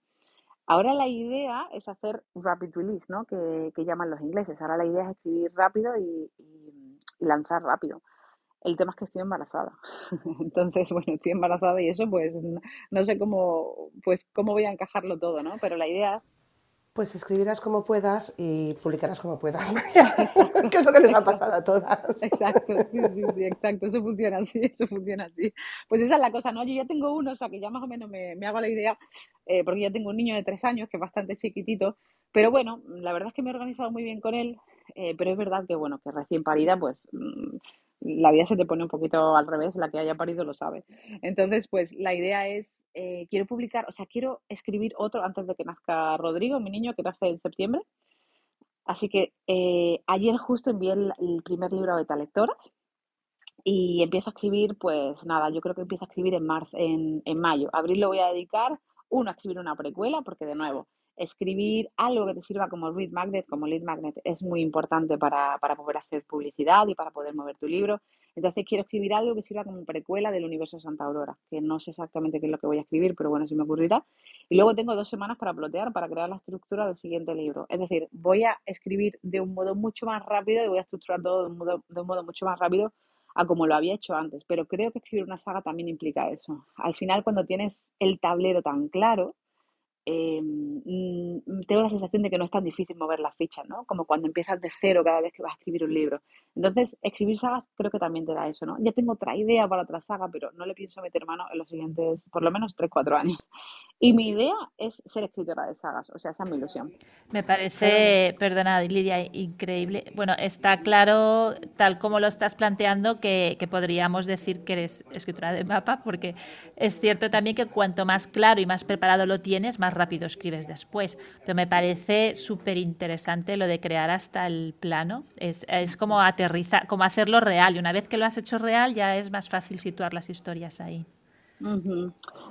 Ahora la idea es hacer rapid release, ¿no? Que, que llaman los ingleses. Ahora la idea es escribir rápido y lanzar rápido. El tema es que estoy embarazada. Entonces, bueno, estoy embarazada y eso, pues, no, sé cómo, pues, cómo voy a encajarlo todo, ¿no? Pero la idea pues escribirás como puedas y publicarás como puedas, que es lo que les ha pasado a todas. Exacto, sí, sí, sí, exacto, eso funciona así, eso funciona así. Pues esa es la cosa, ¿no? Yo ya tengo uno, o sea, que ya más o menos me, me hago la idea, eh, porque ya tengo un niño de tres años, que es bastante chiquitito, pero bueno, la verdad es que me he organizado muy bien con él, eh, pero es verdad que, bueno, que recién parida, pues mm, la vida se te pone un poquito al revés, la que haya parido lo sabe. Entonces, pues la idea es, eh, quiero publicar, o sea, quiero escribir otro antes de que nazca Rodrigo, mi niño, que nace en septiembre. Así que eh, ayer justo envié el, primer libro a beta lectoras y empiezo a escribir, pues nada, yo creo que empiezo a escribir en marzo, en, en mayo. Abril lo voy a dedicar, uno, a escribir una precuela, porque de nuevo, escribir algo que te sirva como read magnet, como lead magnet, es muy importante para, poder hacer publicidad y para poder mover tu libro. Entonces quiero escribir algo que sirva como precuela del universo Santa Aurora, que no sé exactamente qué es lo que voy a escribir, pero bueno, si me ocurrirá. Y luego tengo dos semanas para plotear, para crear la estructura del siguiente libro. Es decir, voy a escribir de un modo mucho más rápido y voy a estructurar todo de un modo, de un modo mucho más rápido a como lo había hecho antes. Pero creo que escribir una saga también implica eso. Al final, cuando tienes el tablero tan claro, Em, mm, tengo la sensación de que no es tan difícil mover las fichas, ¿no? Como cuando empiezas de cero cada vez que vas a escribir un libro. Entonces, escribir sagas creo que también te da eso, ¿no? Ya tengo otra idea para otra saga, pero no le pienso meter mano en los siguientes, por lo menos 3-4 años. Y mi idea es ser escritora de sagas, o sea, esa es mi ilusión. Me parece, perdona Lidia, increíble. Bueno, está claro, tal como lo estás planteando, que, que, podríamos decir que eres escritora de mapa, porque es cierto también que cuanto más claro y más preparado lo tienes, más rápido escribes después. Pero me parece súper interesante lo de crear hasta el plano. Es, es como aterrizar, como hacerlo real. Y una vez que lo has hecho real, ya es más fácil situar las historias ahí.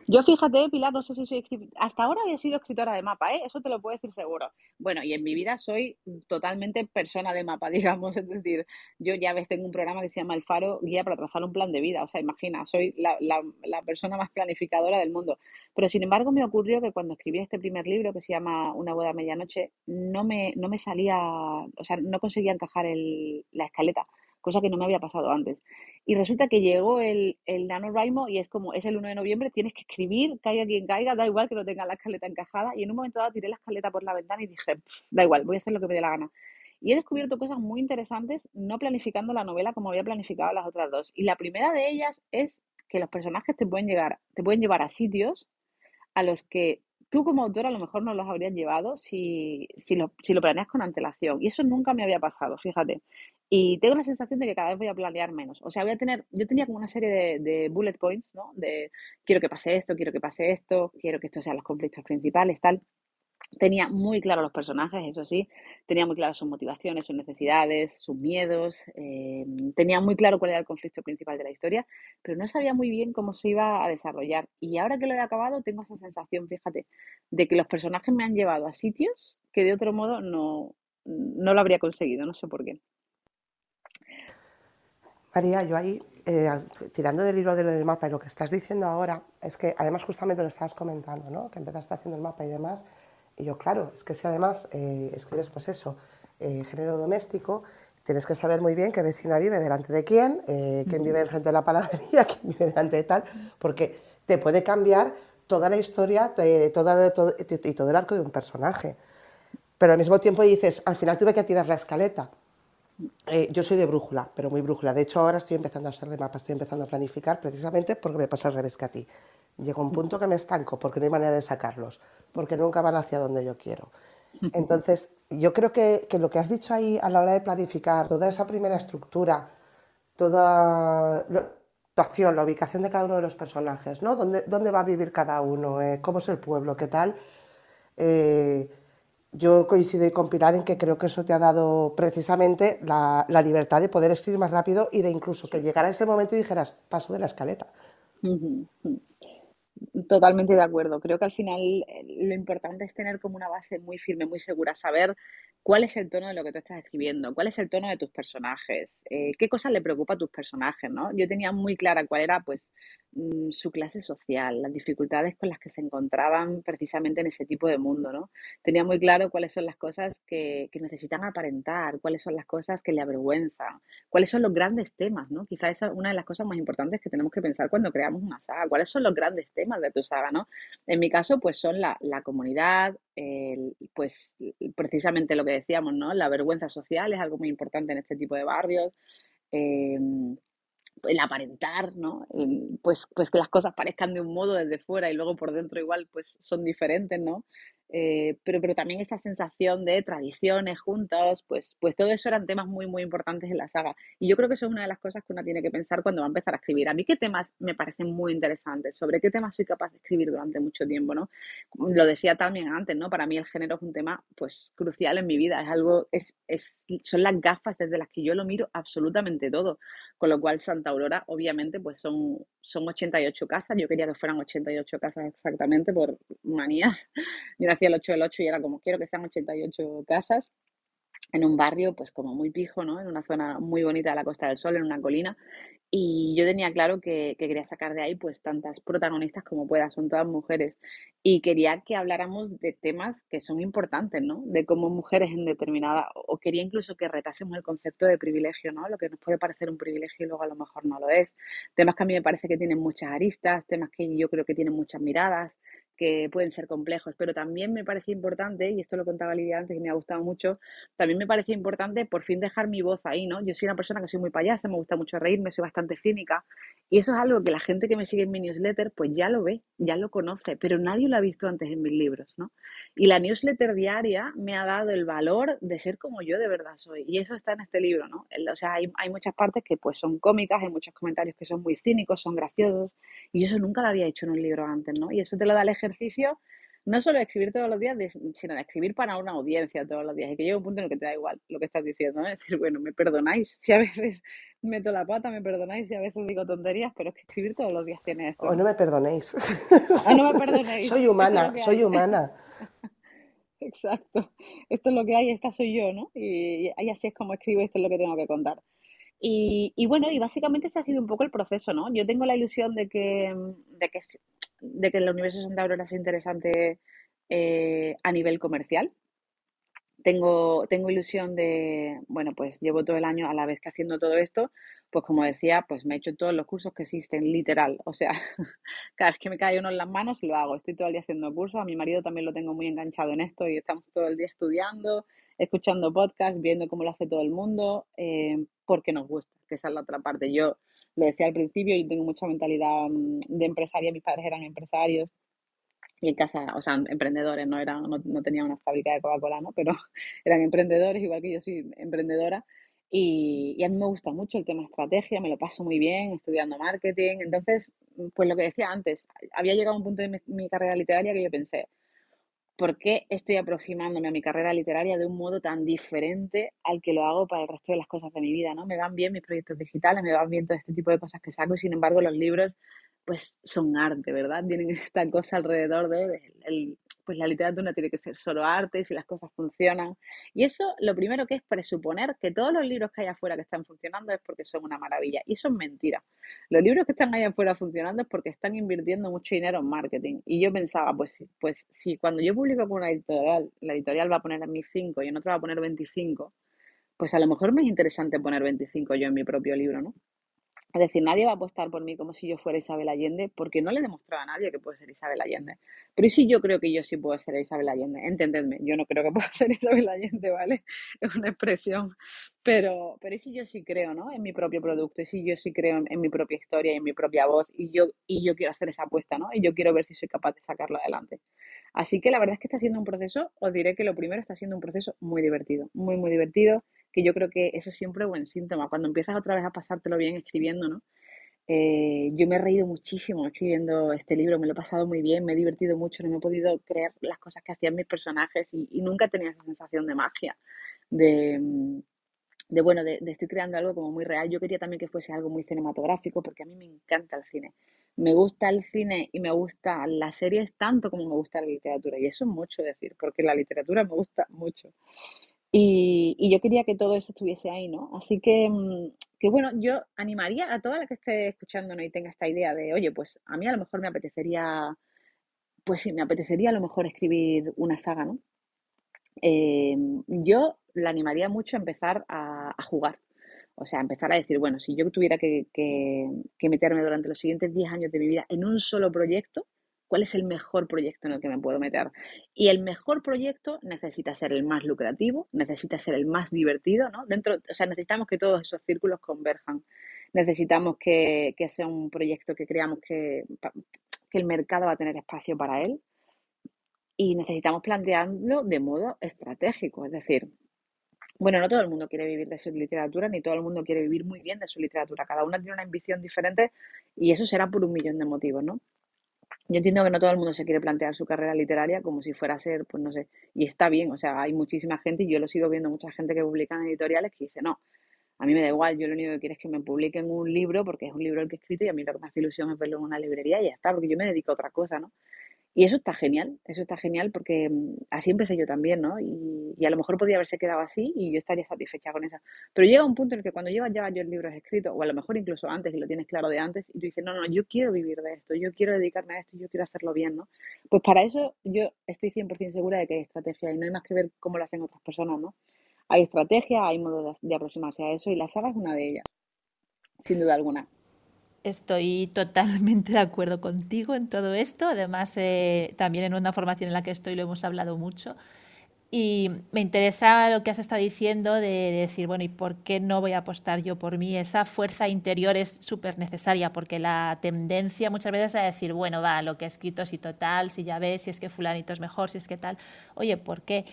Yo fíjate, Pilar, no sé si soy hasta ahora había sido escritora de mapa, ¿eh? eso te lo puedo decir seguro. Bueno, y en mi vida soy totalmente persona de mapa, digamos, es decir, yo ya ves, tengo un programa que se llama El Faro, guía para trazar un plan de vida, o sea, imagina, soy la, la, persona más planificadora del mundo. Pero sin embargo me ocurrió que cuando escribí este primer libro que se llama Una boda a medianoche, no me, no me salía, o sea, no conseguía encajar el, la escaleta cosa que no me había pasado antes. Y resulta que llegó el, el NaNoWriMo y es como, es el 1 de noviembre, tienes que escribir, caiga quien caiga, da igual que no tenga la escaleta encajada. Y en un momento dado tiré la escaleta por la ventana y dije, da igual, voy a hacer lo que me dé la gana. Y he descubierto cosas muy interesantes no planificando la novela como había planificado las otras dos. Y la primera de ellas es que los personajes te pueden llegar, te pueden llevar a sitios a los que tú como autor a lo mejor no los habrías llevado si, si, lo, si lo planeas con antelación. Y eso nunca me había pasado, fíjate. Y tengo la sensación de que cada vez voy a planear menos. O sea, voy a tener, yo tenía como una serie de, de bullet points, ¿no? De quiero que pase esto, quiero que pase esto, quiero que estos sean los conflictos principales, tal. Tenía muy claro los personajes, eso sí, tenía muy claro sus motivaciones, sus necesidades, sus miedos, eh, tenía muy claro cuál era el conflicto principal de la historia, pero no sabía muy bien cómo se iba a desarrollar. Y ahora que lo he acabado, tengo esa sensación, fíjate, de que los personajes me han llevado a sitios que de otro modo no, no lo habría conseguido, no sé por qué. María, yo ahí, eh, tirando del libro de lo del mapa y lo que estás diciendo ahora, es que además justamente lo estabas comentando, ¿no? Que empezaste haciendo el mapa y demás, y yo, claro, es que si además eh, escribes pues eso, eh, género doméstico, tienes que saber muy bien qué vecina vive delante de quién, eh, quién vive enfrente de la panadería, quién vive delante de tal, porque te puede cambiar toda la historia toda, todo, y todo el arco de un personaje. Pero al mismo tiempo dices, al final tuve que tirar la escaleta. Yo soy de brújula, pero muy brújula. De hecho, ahora estoy empezando a ser de mapa, estoy empezando a planificar precisamente porque me pasa al revés que a ti. Llega un punto que me estanco porque no hay manera de sacarlos, porque nunca van hacia donde yo quiero. Entonces, yo creo que, lo que has dicho ahí a la hora de planificar toda esa primera estructura, toda la situación, la ubicación de cada uno de los personajes, ¿no? ¿Dónde, dónde va a vivir cada uno? Eh, ¿Cómo es el pueblo? ¿Qué tal? Eh, yo coincido con Pilar en que creo que eso te ha dado precisamente la, libertad de poder escribir más rápido y de incluso que llegara ese momento y dijeras, paso de la escaleta. Totalmente de acuerdo. Creo que al final eh, lo importante es tener como una base muy firme, muy segura, saber cuál es el tono de lo que tú estás escribiendo, cuál es el tono de tus personajes, eh, qué cosas le preocupa a tus personajes, ¿no? Yo tenía muy clara cuál era, pues, su clase social, las dificultades con las que se encontraban precisamente en ese tipo de mundo, ¿no? Tenía muy claro cuáles son las cosas que, que necesitan aparentar, cuáles son las cosas que le avergüenzan, cuáles son los grandes temas, ¿no? Quizás esa es una de las cosas más importantes que tenemos que pensar cuando creamos una saga, cuáles son los grandes temas de tu saga, ¿no? En mi caso, pues son la, la comunidad, pues precisamente lo que decíamos, ¿no? La vergüenza social es algo muy importante en este tipo de barrios. Em, el aparentar, ¿no? Pues, pues que las cosas parezcan de un modo desde fuera y luego por dentro igual pues son diferentes, ¿no? Eh, pero, pero también esa sensación de tradiciones juntas, pues, pues todo eso eran temas muy, muy importantes en la saga. Y yo creo que eso es una de las cosas que uno tiene que pensar cuando va a empezar a escribir. A mí qué temas me parecen muy interesantes, sobre qué temas soy capaz de escribir durante mucho tiempo, ¿no? Lo decía también antes, ¿no? Para mí el género es un tema, pues, crucial en mi vida. Es algo, es, es, son las gafas desde las que yo lo miro absolutamente todo. Con lo cual Santa Aurora, obviamente, pues son, son 88 casas. Yo quería que fueran 88 casas exactamente por manías. Yo hacía el 8 del 8 y era como, quiero que sean 88 casas en un barrio, pues como muy pijo, ¿no? En una zona muy bonita de la Costa del Sol, en una colina. Y yo tenía claro que, quería sacar de ahí pues tantas protagonistas como pueda, son todas mujeres. Y quería que habláramos de temas que son importantes, ¿no? De cómo mujeres en determinada, o quería incluso que retásemos el concepto de privilegio, ¿no? Lo que nos puede parecer un privilegio y luego a lo mejor no lo es. Temas que a mí me parece que tienen muchas aristas, temas que yo creo que tienen muchas miradas, que pueden ser complejos, pero también me parece importante, y esto lo contaba Lidia antes y me ha gustado mucho, también me parece importante por fin dejar mi voz ahí, ¿no? Yo soy una persona que soy muy payasa, me gusta mucho reírme, soy bastante cínica, y eso es algo que la gente que me sigue en mi newsletter, pues ya lo ve, ya lo conoce, pero nadie lo ha visto antes en mis libros, ¿no? Y la newsletter diaria me ha dado el valor de ser como yo de verdad soy, y eso está en este libro, ¿no? O sea, hay, hay muchas partes que pues son cómicas, hay muchos comentarios que son muy cínicos, son graciosos, y eso nunca lo había hecho en un libro antes, ¿no? Y eso te lo da el ejercicio no solo de escribir todos los días, sino de escribir para una audiencia todos los días. Y que llega un punto en el que te da igual lo que estás diciendo. Es decir, bueno, me perdonáis si a veces meto la pata, me perdonáis si a veces digo tonterías, pero es que escribir todos los días tiene esto. O no me perdonéis. O no me perdonéis. soy humana, soy humana. Exacto. Esto es lo que hay, esta soy yo, ¿no? Y, y así es como escribo, esto es lo que tengo que contar. Y, bueno, y básicamente ese ha sido un poco el proceso, ¿no? Yo tengo la ilusión de que, de que, de que el universo Santa Aurora es interesante eh, a nivel comercial. Tengo, tengo ilusión de, bueno, pues llevo todo el año a la vez que haciendo todo esto, pues como decía, pues me he hecho todos los cursos que existen, literal. O sea, cada vez que me cae uno en las manos lo hago. Estoy todo el día haciendo cursos. A mi marido también lo tengo muy enganchado en esto y estamos todo el día estudiando, escuchando podcasts, viendo cómo lo hace todo el mundo, eh, porque nos gusta, que esa es la otra parte. Yo le decía al principio, yo tengo mucha mentalidad mm, de empresaria, mis padres eran empresarios y en casa, o sea, emprendedores, no, eran, no, no tenían una fábrica de Coca-Cola, ¿no? Pero eran emprendedores, igual que yo soy emprendedora. Y, a mí me gusta mucho el tema estrategia, me lo paso muy bien estudiando marketing. Entonces, pues lo que decía antes, había llegado a un punto de mi carrera literaria que yo pensé, ¿por qué estoy aproximándome a mi carrera literaria de un modo tan diferente al que lo hago para el resto de las cosas de mi vida? ¿no? Me van bien mis proyectos digitales, me van bien todo este tipo de cosas que saco y sin embargo los libros pues son arte, ¿verdad? Tienen esta cosa alrededor de, el, pues la literatura tiene que ser solo arte si las cosas funcionan. Y eso lo primero que es presuponer que todos los libros que hay afuera que están funcionando es porque son una maravilla. Y eso es mentira. Los libros que están ahí afuera funcionando es porque están invirtiendo mucho dinero en marketing. Y yo pensaba, pues, pues si cuando yo publico con una editorial, la editorial va a poner en mi 5 y en otra va a poner 25, pues a lo mejor me es interesante poner 25 yo en mi propio libro, ¿no? Es decir, nadie va a apostar por mí como si yo fuera Isabel Allende, porque no le demostraba a nadie que puede ser Isabel Allende. Pero sí yo creo que yo sí puedo ser Isabel Allende. Entendedme, yo no creo que pueda ser Isabel Allende, ¿vale? Es una expresión. Pero, pero sí yo sí creo, ¿no? En mi propio producto, y sí yo sí creo en, mi propia historia y en mi propia voz, y yo, y yo quiero hacer esa apuesta, ¿no? Y yo quiero ver si soy capaz de sacarlo adelante. Así que la verdad es que está siendo un proceso, os diré que lo primero está siendo un proceso muy divertido, muy, muy divertido que yo creo que eso es siempre buen síntoma. Cuando empiezas otra vez a pasártelo bien escribiendo, ¿no? Eh, yo me he reído muchísimo escribiendo este libro, me lo he pasado muy bien, me he divertido mucho, no me he podido creer las cosas que hacían mis personajes y, y nunca tenía esa sensación de magia, de, mm, de bueno, de, de, estoy creando algo como muy real. Yo quería también que fuese algo muy cinematográfico porque a mí me encanta el cine. Me gusta el cine y me gusta las series tanto como me gusta la literatura. Y eso es mucho decir, porque la literatura me gusta mucho. Y, y yo quería que todo eso estuviese ahí, ¿no? Así que, mm, que bueno, yo animaría a toda la que esté escuchándonos y tenga esta idea de, oye, pues a mí a lo mejor me apetecería, pues sí, me apetecería a lo mejor escribir una saga, ¿no? Eh, yo la animaría mucho a empezar a, a, jugar. O sea, empezar a decir, bueno, si yo tuviera que, que, que, meterme durante los siguientes 10 años de mi vida en un solo proyecto, ¿cuál es el mejor proyecto en el que me puedo meter? Y el mejor proyecto necesita ser el más lucrativo, necesita ser el más divertido, ¿no? Dentro, o sea, necesitamos que todos esos círculos converjan. Necesitamos que, que sea un proyecto que creamos que, que el mercado va a tener espacio para él, y necesitamos plantearlo de modo estratégico, es decir, bueno, no todo el mundo quiere vivir de su literatura, ni todo el mundo quiere vivir muy bien de su literatura. Cada una tiene una ambición diferente y eso será por un millón de motivos, ¿no? Yo entiendo que no todo el mundo se quiere plantear su carrera literaria como si fuera a ser, pues no sé, y está bien, o sea, hay muchísima gente y yo lo sigo viendo mucha gente que publica en editoriales que dice, no, a mí me da igual, yo lo único que quiero es que me publiquen un libro porque es un libro el que he escrito y a mí lo que me hace ilusión es verlo en una librería y ya está, porque yo me dedico a otra cosa, ¿no? Y eso está genial, eso está genial porque mm, así empecé yo también, ¿no? Y, y, a lo mejor podía haberse quedado así y yo estaría satisfecha con eso. Pero llega un punto en el que cuando llevas ya varios libros escritos, o a lo mejor incluso antes y lo tienes claro de antes, y tú dices, no, no, yo quiero vivir de esto, yo quiero dedicarme a esto, yo quiero hacerlo bien, ¿no? Pues para eso yo estoy 100% segura de que hay estrategia y no hay más que ver cómo lo hacen otras personas, ¿no? Hay estrategia, hay modos de, de aproximarse a eso y la saga es una de ellas, sin duda alguna. Estoy totalmente de acuerdo contigo en todo esto. Además, eh, también en una formación en la que estoy lo hemos hablado mucho. Y me interesa lo que has estado diciendo de, de, decir, bueno, ¿y por qué no voy a apostar yo por mí? Esa fuerza interior es súper necesaria porque la tendencia muchas veces es a decir, bueno, va, lo que he escrito, si total, si ya ves, si es que fulanito es mejor, si es que tal. Oye, ¿por qué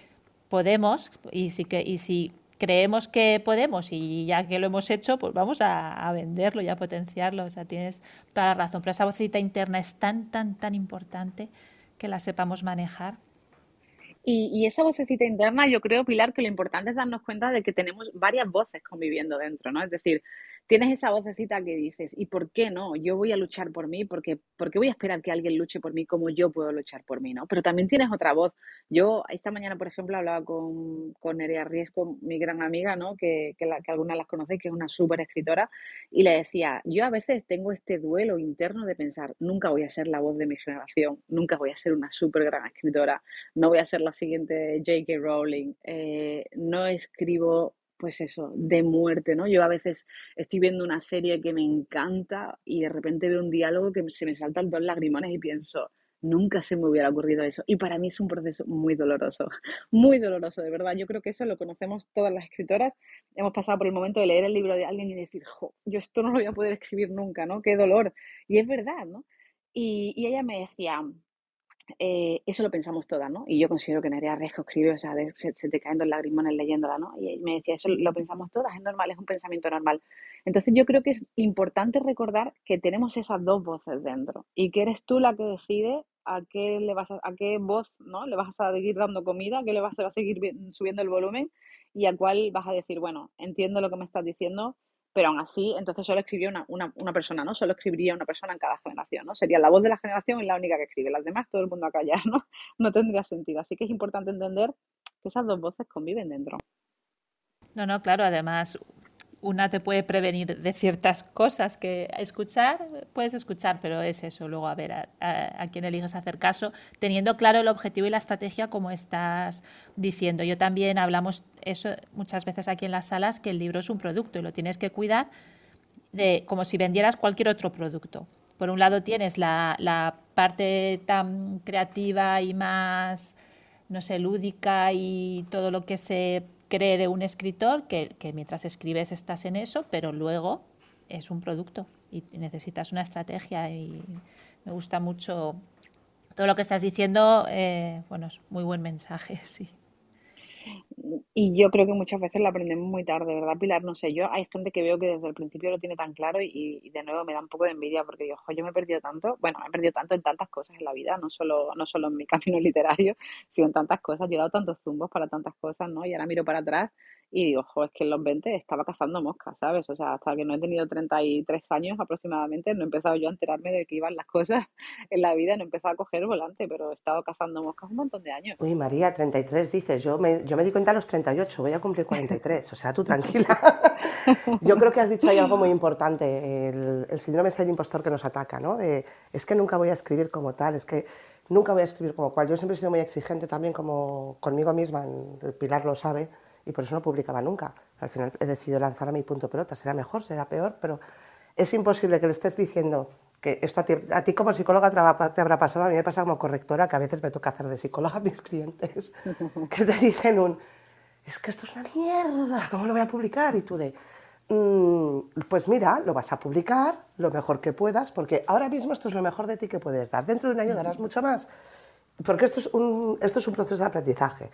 podemos? Y si, que, y si creemos que podemos y ya que lo hemos hecho, pues vamos a, venderlo y a potenciarlo. O sea, tienes toda la razón. Pero esa vocita interna es tan, tan, tan importante que la sepamos manejar. Y, y, esa vocecita interna, yo creo, Pilar, que lo importante es darnos cuenta de que tenemos varias voces conviviendo dentro, ¿no? Es decir, tienes esa vocecita que dices, ¿y por qué no? Yo voy a luchar por mí, porque, porque voy a esperar que alguien luche por mí como yo puedo luchar por mí, ¿no? Pero también tienes otra voz. Yo esta mañana, por ejemplo, hablaba con, con Nerea Riesco, mi gran amiga, ¿no? Que, que, la, que algunas las conocéis, que es una súper escritora, y le decía, yo a veces tengo este duelo interno de pensar, nunca voy a ser la voz de mi generación, nunca voy a ser una súper gran escritora, no voy a ser la siguiente J.K. Rowling, eh, no escribo pues eso, de muerte, ¿no? Yo a veces estoy viendo una serie que me encanta y de repente veo un diálogo que se me saltan dos lagrimones y pienso, nunca se me hubiera ocurrido eso. Y para mí es un proceso muy doloroso, muy doloroso, de verdad. Yo creo que eso lo conocemos todas las escritoras. Hemos pasado por el momento de leer el libro de alguien y decir, jo, yo esto no lo voy a poder escribir nunca, ¿no? Qué dolor. Y es verdad, ¿no? Y, y ella me decía, eh, eso lo pensamos todas, ¿no? Y yo considero que Nerea Riesco escribe, o sea, de, se, se, te caen dos lagrimones leyéndola, ¿no? Y me decía, eso lo pensamos todas, es normal, es un pensamiento normal. Entonces yo creo que es importante recordar que tenemos esas dos voces dentro y que eres tú la que decide a qué le vas a, a qué voz, ¿no? Le vas a seguir dando comida, a qué le vas a seguir subiendo el volumen y a cuál vas a decir, bueno, entiendo lo que me estás diciendo, pero aún así, entonces solo escribiría una, una, una, persona, ¿no? Solo escribiría una persona en cada generación, ¿no? Sería la voz de la generación y la única que escribe. Las demás, todo el mundo a callar, ¿no? No tendría sentido. Así que es importante entender que esas dos voces conviven dentro. No, no, claro, además una te puede prevenir de ciertas cosas que escuchar, puedes escuchar, pero es eso, luego a ver a, quién eliges hacer caso, teniendo claro el objetivo y la estrategia como estás diciendo. Yo también hablamos eso muchas veces aquí en las salas, que el libro es un producto y lo tienes que cuidar de, como si vendieras cualquier otro producto. Por un lado tienes la parte tan creativa y más, no sé, lúdica y todo lo que se cree de un escritor que, que, mientras escribes estás en eso, pero luego es un producto y necesitas una estrategia y me gusta mucho todo lo que estás diciendo, eh, bueno, es muy buen mensaje, sí. Y yo creo que muchas veces lo aprendemos muy tarde, ¿verdad, Pilar? No sé, yo hay gente que veo que desde el principio lo tiene tan claro y, y de nuevo me da un poco de envidia porque digo, "Jo, yo me he perdido tanto, bueno, me he perdido tanto en tantas cosas en la vida, no solo, no solo en mi camino literario, sino en tantas cosas, yo he dado tantos zumbos para tantas cosas, ¿no? Y ahora miro para atrás y digo, jo, es que en los 20 estaba cazando moscas, ¿sabes? O sea, hasta que no he tenido 33 años aproximadamente, no he empezado yo a enterarme de que iban las cosas en la vida, no he empezado a coger volante, pero he estado cazando moscas un montón de años. Uy, María, 33 dices, yo me, yo me di cuenta a los 38, voy a cumplir 43, o sea, tú tranquila. yo creo que has dicho ahí algo muy importante, el, el síndrome del impostor que nos ataca, ¿no? De, es que nunca voy a escribir como tal, es que nunca voy a escribir como cual. Yo siempre he sido muy exigente también como conmigo misma, el Pilar lo sabe, y por eso no publicaba nunca. Al final he decidido lanzar a mi punto pelota, será mejor, será peor, pero es imposible que le estés diciendo que esto a ti, a ti como psicóloga te habrá pasado, a mí me pasa como correctora, que a veces me toca hacer de psicóloga a mis clientes, que te dicen un, es que esto es una mierda, ¿cómo lo voy a publicar? Y tú de, mmm, pues mira, lo vas a publicar lo mejor que puedas, porque ahora mismo esto es lo mejor de ti que puedes dar. Dentro de un año darás mucho más, porque esto es un, esto es un proceso de aprendizaje.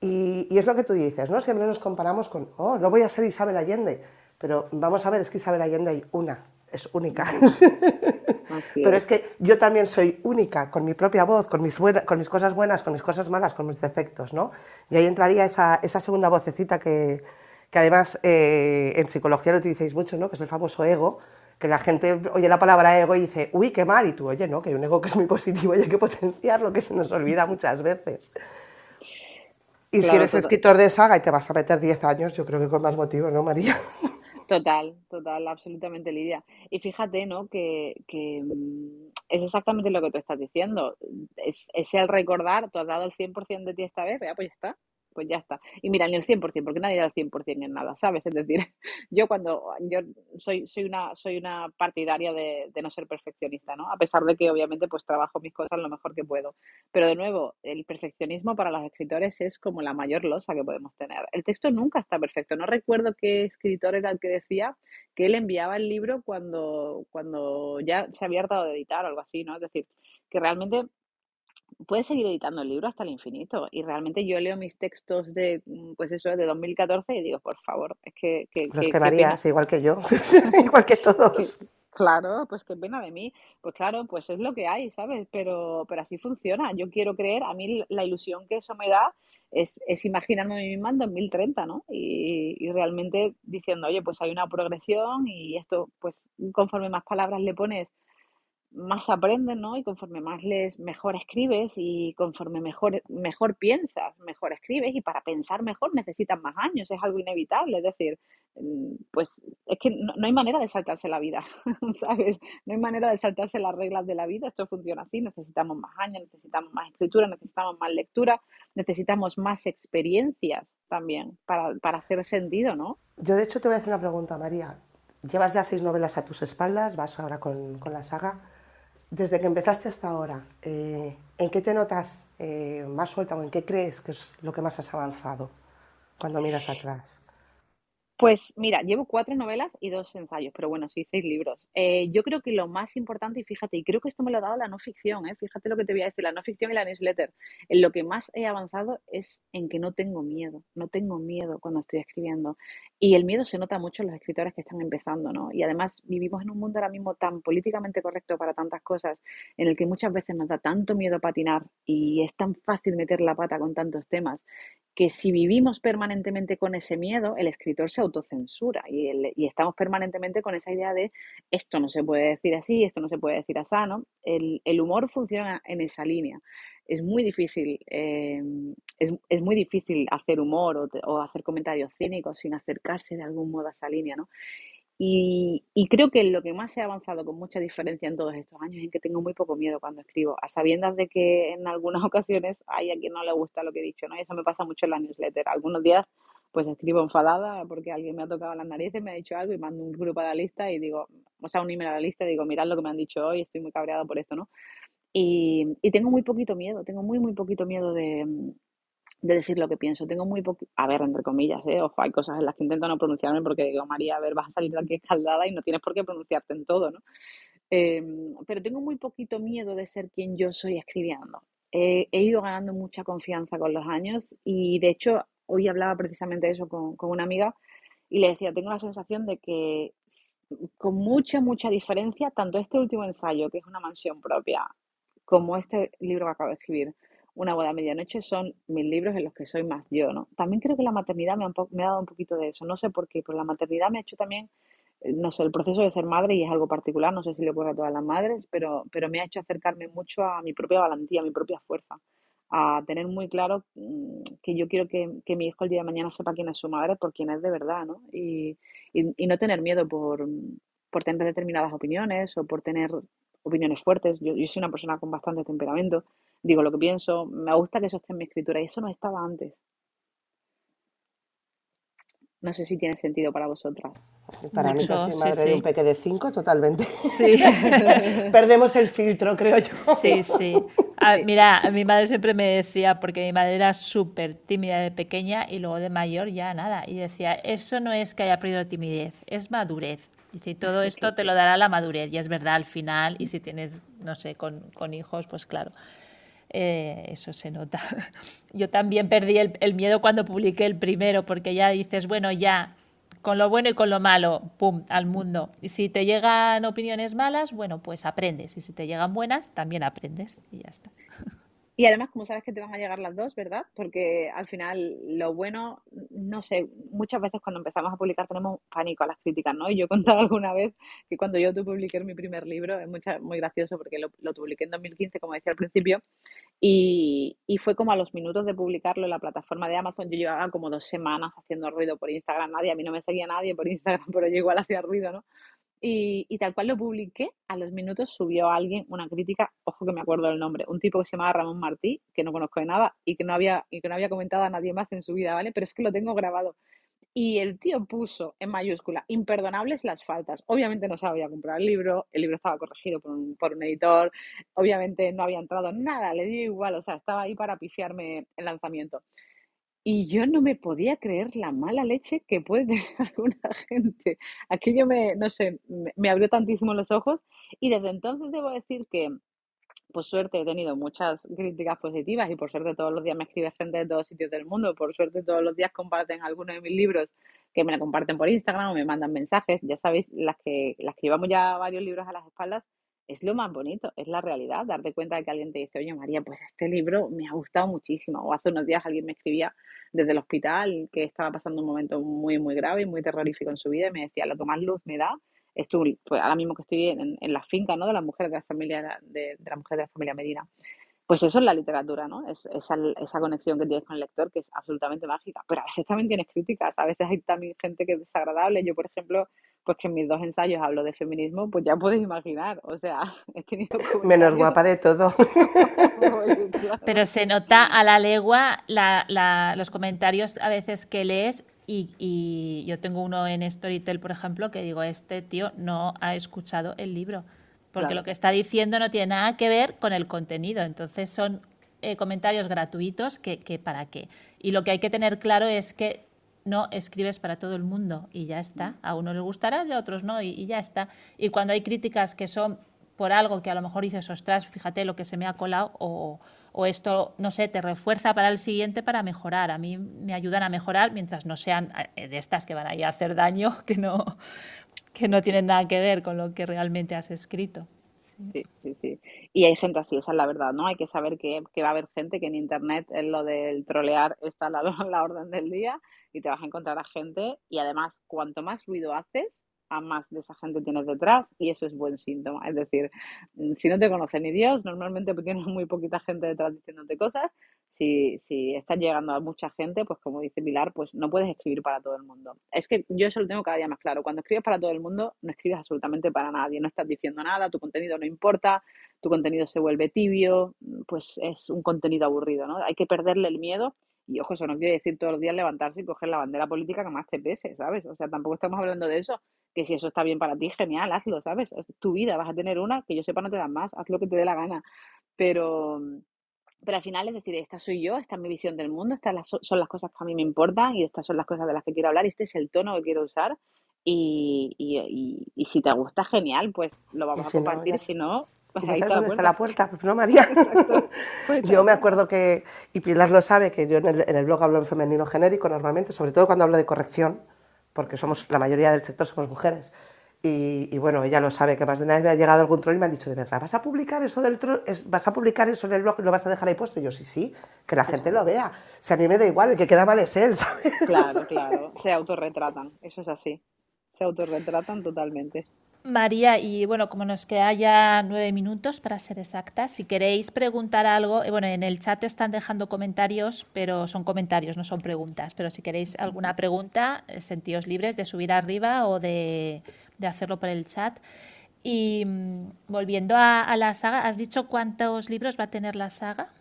Y, y, es lo que tú dices, ¿no? Siempre nos comparamos con, oh, no voy a ser Isabel Allende, pero vamos a ver, es que Isabel Allende hay una, es única. Así pero es. es que yo también soy única, con mi propia voz, con mis, buena- con mis cosas buenas, con mis cosas malas, con mis defectos, ¿no? Y ahí entraría esa, esa segunda vocecita que, que además eh, en psicología lo utilizáis mucho, ¿no? Que es el famoso ego, que la gente oye la palabra ego y dice, uy, qué mal, y tú, oye, no, que hay un ego que es muy positivo y hay que potenciarlo, que se nos olvida muchas veces. Y si eres total. escritor de saga y te vas a meter 10 años, yo creo que con más motivo, ¿no, María? Total, total, absolutamente, Lidia. Y fíjate, ¿no? Que, que, mm, es exactamente lo que tú estás diciendo. Es, es el recordar, tú has dado el 100% de ti esta vez, vea, pues ya está, pues ya está. Y mira, ni el 100%, porque nadie da el 100% en nada, ¿sabes? Es decir, yo cuando, yo soy, soy una, soy una partidaria de, no ser perfeccionista, ¿no? A pesar de que obviamente pues trabajo mis cosas lo mejor que puedo. Pero de nuevo, el perfeccionismo para los escritores es como la mayor losa que podemos tener. El texto nunca está perfecto. No recuerdo qué escritor era el que decía que él enviaba el libro cuando, cuando ya se había hartado de editar o algo así, ¿no? Es decir, que realmente puedes seguir editando el libro hasta el infinito. Y realmente yo leo mis textos de, mm, pues eso, de 2014 y digo, por favor, es que, que, Los que- igual que yo, igual que Que- todos. claro, pues qué pena de mí. Pues claro, pues es lo que hay, ¿sabes? Pero, pero así funciona. Yo quiero creer, a mí la ilusión que eso me da es, es imaginarme a mí misma en 2030, ¿no? Y, y realmente diciendo, oye, pues hay una progresión y esto, pues conforme más palabras le pones, más aprendes, ¿no? Y conforme más lees, mejor escribes y conforme mejor, mejor piensas, mejor escribes y para pensar mejor necesitas más años, es algo inevitable, es decir, mm, pues es que no, no hay manera de saltarse la vida, ¿sabes? No hay manera de saltarse las reglas de la vida, esto funciona así, necesitamos más años, necesitamos más escritura, necesitamos más lectura, necesitamos más experiencias también para, para hacer sentido, ¿no? Yo, de hecho, te voy a hacer una pregunta, María. Llevas ya seis novelas a tus espaldas, vas ahora con, con la saga. Desde que empezaste hasta ahora, eh, ¿en qué te notas eh, más suelta o en qué crees que es lo que más has avanzado cuando miras atrás? Pues mira, llevo cuatro novelas y dos ensayos, pero bueno, sí, seis libros. Eh, yo creo que lo más importante, y fíjate, y creo que esto me lo ha dado la no ficción, ¿eh? Fíjate lo que te voy a decir, la no ficción y la newsletter. En lo que más he avanzado es en que no tengo miedo, no tengo miedo cuando estoy escribiendo. Y el miedo se nota mucho en los escritores que están empezando, ¿no? Y además vivimos en un mundo ahora mismo tan políticamente correcto para tantas cosas, en el que muchas veces nos da tanto miedo patinar y es tan fácil meter la pata con tantos temas que si vivimos permanentemente con ese miedo, el escritor se autocensura y, estamos permanentemente con esa idea de esto no se puede decir así, esto no se puede decir así, ¿no? El, humor funciona en esa línea. Es muy difícil, eh, es, muy difícil hacer humor o, o hacer comentarios cínicos sin acercarse de algún modo a esa línea, ¿no? Y, y creo que lo que más he avanzado con mucha diferencia en todos estos años es que tengo muy poco miedo cuando escribo, a sabiendas de que en algunas ocasiones hay a quien no le gusta lo que he dicho, ¿no? Y eso me pasa mucho en la newsletter. Algunos días pues escribo enfadada porque alguien me ha tocado las narices, me ha dicho algo y mando un grupo a la lista y digo, o sea, un email a la lista y digo, mirad lo que me han dicho hoy, estoy muy cabreado por esto, ¿no? Y, y tengo muy poquito miedo, tengo muy, muy poquito miedo de, de decir lo que pienso. Tengo muy poquito, a ver, entre comillas, ¿eh? Ojo, hay cosas en las que intento no pronunciarme porque digo, María, a ver, vas a salir de aquí escaldada y no tienes por qué pronunciarte en todo, ¿no? Em, pero tengo muy poquito miedo de ser quien yo soy escribiendo. He ido ganando mucha confianza con los años y de hecho hoy hablaba precisamente de eso con, con una amiga y le decía, tengo la sensación de que con mucha, mucha diferencia, tanto este último ensayo, que es una mansión propia, como este libro que acabo de escribir, Una boda a medianoche, son mis libros en los que soy más yo, ¿no? También creo que la maternidad me ha, me ha dado un poquito de eso, no sé por qué, pero la maternidad me ha hecho también, eh, no sé, el proceso de ser madre y es algo particular, no sé si le ocurre a todas las madres, pero, pero me ha hecho acercarme mucho a mi propia valentía, a mi propia fuerza a tener muy claro mm, que yo quiero que, que, mi hijo el día de mañana sepa quién es su madre por quién es de verdad, ¿no? Y, y, no tener miedo por, por, tener determinadas opiniones o por tener opiniones fuertes. Yo, yo, soy una persona con bastante temperamento, digo lo que pienso, me gusta que eso esté en mi escritura y eso no estaba antes. No sé si tiene sentido para vosotras. Para mí, que soy madre de un peque de cinco, totalmente. Sí. Perdemos el filtro, creo yo. Sí, sí. mira, mi madre siempre me decía, porque mi madre era súper tímida de pequeña y luego de mayor ya nada. Y decía, eso no es que haya perdido timidez, es madurez. Dice, todo esto te lo dará la madurez. Y es verdad al final, y si tienes, no sé, con, con hijos, pues claro. Eh, eso se nota. Yo también perdí el, miedo cuando publiqué el primero, porque ya dices, bueno, ya, con lo bueno y con lo malo, pum, al mundo. Y si te llegan opiniones malas, bueno, pues aprendes. Y si te llegan buenas, también aprendes. Y ya está. Y además, como sabes que te van a llegar las dos, ¿verdad? Porque al final lo bueno, no sé, muchas veces cuando empezamos a publicar tenemos pánico a las críticas, ¿no? Y yo he contado alguna vez que cuando yo publiqué mi primer libro, es muy gracioso porque lo, lo, publiqué en 2015, como decía al principio, y, y, fue como a los minutos de publicarlo en la plataforma de Amazon, yo llevaba como dos semanas haciendo ruido por Instagram, nadie, a mí no me seguía nadie por Instagram, pero yo igual hacía ruido, ¿no? Y, tal cual lo publiqué, a los minutos subió alguien una crítica, ojo que me acuerdo del nombre, un tipo que se llamaba Ramón Martí, que no conozco de nada y que no había, y que no había comentado a nadie más en su vida, ¿vale? Pero es que lo tengo grabado. Y el tío puso en mayúscula, imperdonables las faltas. Obviamente no sabía comprar el libro, el libro estaba corregido por un, por un editor, obviamente no había entrado nada, le dio igual, o sea, estaba ahí para pifiarme el lanzamiento. Y yo no me podía creer la mala leche que puede tener alguna gente. Aquello me, no sé, me, abrió tantísimo los ojos y desde entonces debo decir que, por suerte, he tenido muchas críticas positivas y por suerte todos los días me escribe gente de todos sitios del mundo. Por suerte todos los días comparten algunos de mis libros que me la comparten por Instagram o me mandan mensajes. Ya sabéis, las que, las que llevamos ya varios libros a las espaldas, es lo más bonito, es la realidad, darte cuenta de que alguien te dice, oye María, pues este libro me ha gustado muchísimo. O hace unos días alguien me escribía desde el hospital que estaba pasando un momento muy, muy grave y muy terrorífico en su vida y me decía, lo que más luz me da es pues ahora mismo que estoy en, en la finca ¿no? de las mujeres de la familia de, de la mujer de la familia Medina. Pues eso es la literatura, ¿no? Es esa, esa conexión que tienes con el lector que es absolutamente mágica. Pero a veces también tienes críticas, a veces hay también gente que es desagradable. Yo, por ejemplo, pues que en mis dos ensayos hablo de feminismo, pues ya puedes imaginar, o sea, he tenido... Menos guapa de todo. Pero se nota a la legua la, la, los comentarios a veces que lees y, y, yo tengo uno en Storytel, por ejemplo, que digo, este tío no ha escuchado el libro, porque lo que está diciendo no tiene nada que ver con el contenido, entonces son eh, comentarios gratuitos que, que para qué. Y lo que hay que tener claro es que no escribes para todo el mundo y ya está. A unos les gustará y a otros no y, ya está. Y cuando hay críticas que son por algo que a lo mejor dices, ostras, fíjate lo que se me ha colado o, o, esto, no sé, te refuerza para el siguiente para mejorar. A mí me ayudan a mejorar mientras no sean eh, de estas que van a ir a hacer daño, que no, que no tienen nada que ver con lo que realmente has escrito. Sí, sí, sí. Y hay gente así, esa es la verdad, ¿no? Hay que saber que, que va a haber gente que en Internet en lo del trolear está la, la orden del día y te vas a encontrar a gente y además cuanto más ruido haces, más de esa gente tienes detrás y eso es buen síntoma. Es decir, mm, si no te conoce ni Dios, normalmente tienes muy poquita gente detrás diciéndote cosas. Si, si estás llegando a mucha gente, pues como dice Pilar, pues no puedes escribir para todo el mundo. Es que yo eso lo tengo cada día más claro. Cuando escribes para todo el mundo, no escribes absolutamente para nadie. No estás diciendo nada, tu contenido no importa, tu contenido se vuelve tibio, pues es un contenido aburrido, ¿no? Hay que perderle el miedo y ojo, eso no quiere decir todos los días levantarse y coger la bandera política que más te pese, ¿sabes? O sea, tampoco estamos hablando de eso. Que si eso está bien para ti, genial, hazlo, ¿sabes? Es tu vida, vas a tener una, que yo sepa no te dan más, haz lo que te dé la gana. Pero, pero al final es decir, esta soy yo, esta es mi visión del mundo, estas son las cosas que a mí me importan y estas son las cosas de las que quiero hablar y este es el tono que quiero usar. Y, y, y, si te gusta, genial, pues lo vamos a compartir. Si no, Pues ¿Ya ahí sabes está la dónde está la puerta. puerta? Pues no, María. Pues Yo me acuerdo que, y Pilar lo sabe, que yo en el, en el blog hablo en femenino genérico normalmente, sobre todo cuando hablo de corrección, porque somos la mayoría del sector somos mujeres. Y, y bueno, ella lo sabe, que más de una vez me ha llegado algún troll y me han dicho, ¿de verdad vas a publicar eso del troll? Es- ¿Vas a publicar eso en el blog y lo vas a dejar ahí puesto? Y yo, sí, sí, que la gente lo vea. Si a mí me da igual, el que queda mal es él, ¿sabes? Claro, claro, se autorretratan, eso es así. Se autorretratan totalmente. María, y bueno, como nos queda ya nueve minutos para ser exactas, si queréis preguntar algo, eh, bueno, en el chat están dejando comentarios, pero son comentarios, no son preguntas. Pero si queréis alguna pregunta, eh, sentíos libres de subir arriba o de, de hacerlo por el chat. Y mm, volviendo a, la saga, ¿has dicho cuántos libros va a tener la saga?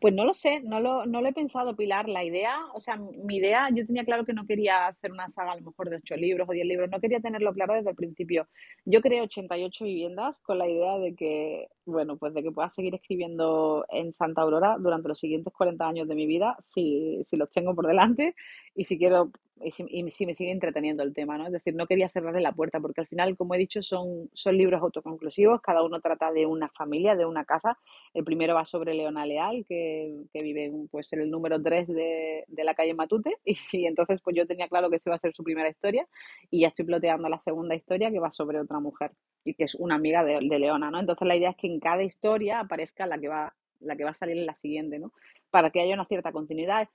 Pues no lo sé, no lo, no lo he pensado, Pilar. La idea, o sea, mi idea, yo tenía claro que no quería hacer una saga a lo mejor de ocho libros o diez libros, no quería tenerlo claro desde el principio. Yo creé 88 viviendas con la idea de que, bueno, pues de que pueda seguir escribiendo en Santa Aurora durante los siguientes 40 años de mi vida, si, si los tengo por delante y si quiero, y si, y si me sigue entreteniendo el tema, ¿no? Es decir, no quería cerrarle la puerta porque al final, como he dicho, son, son libros autoconclusivos, cada uno trata de una familia, de una casa. El primero va sobre Leona Leal, que, que vive en, pues, en el número 3 de, de la calle Matute, y, y entonces pues yo tenía claro que esa iba a ser su primera historia, y ya estoy ploteando la segunda historia que va sobre otra mujer, y que es una amiga de, de Leona, ¿no? Entonces la idea es que en cada historia aparezca la que va, la que va a salir en la siguiente, ¿no? Para que haya una cierta continuidad.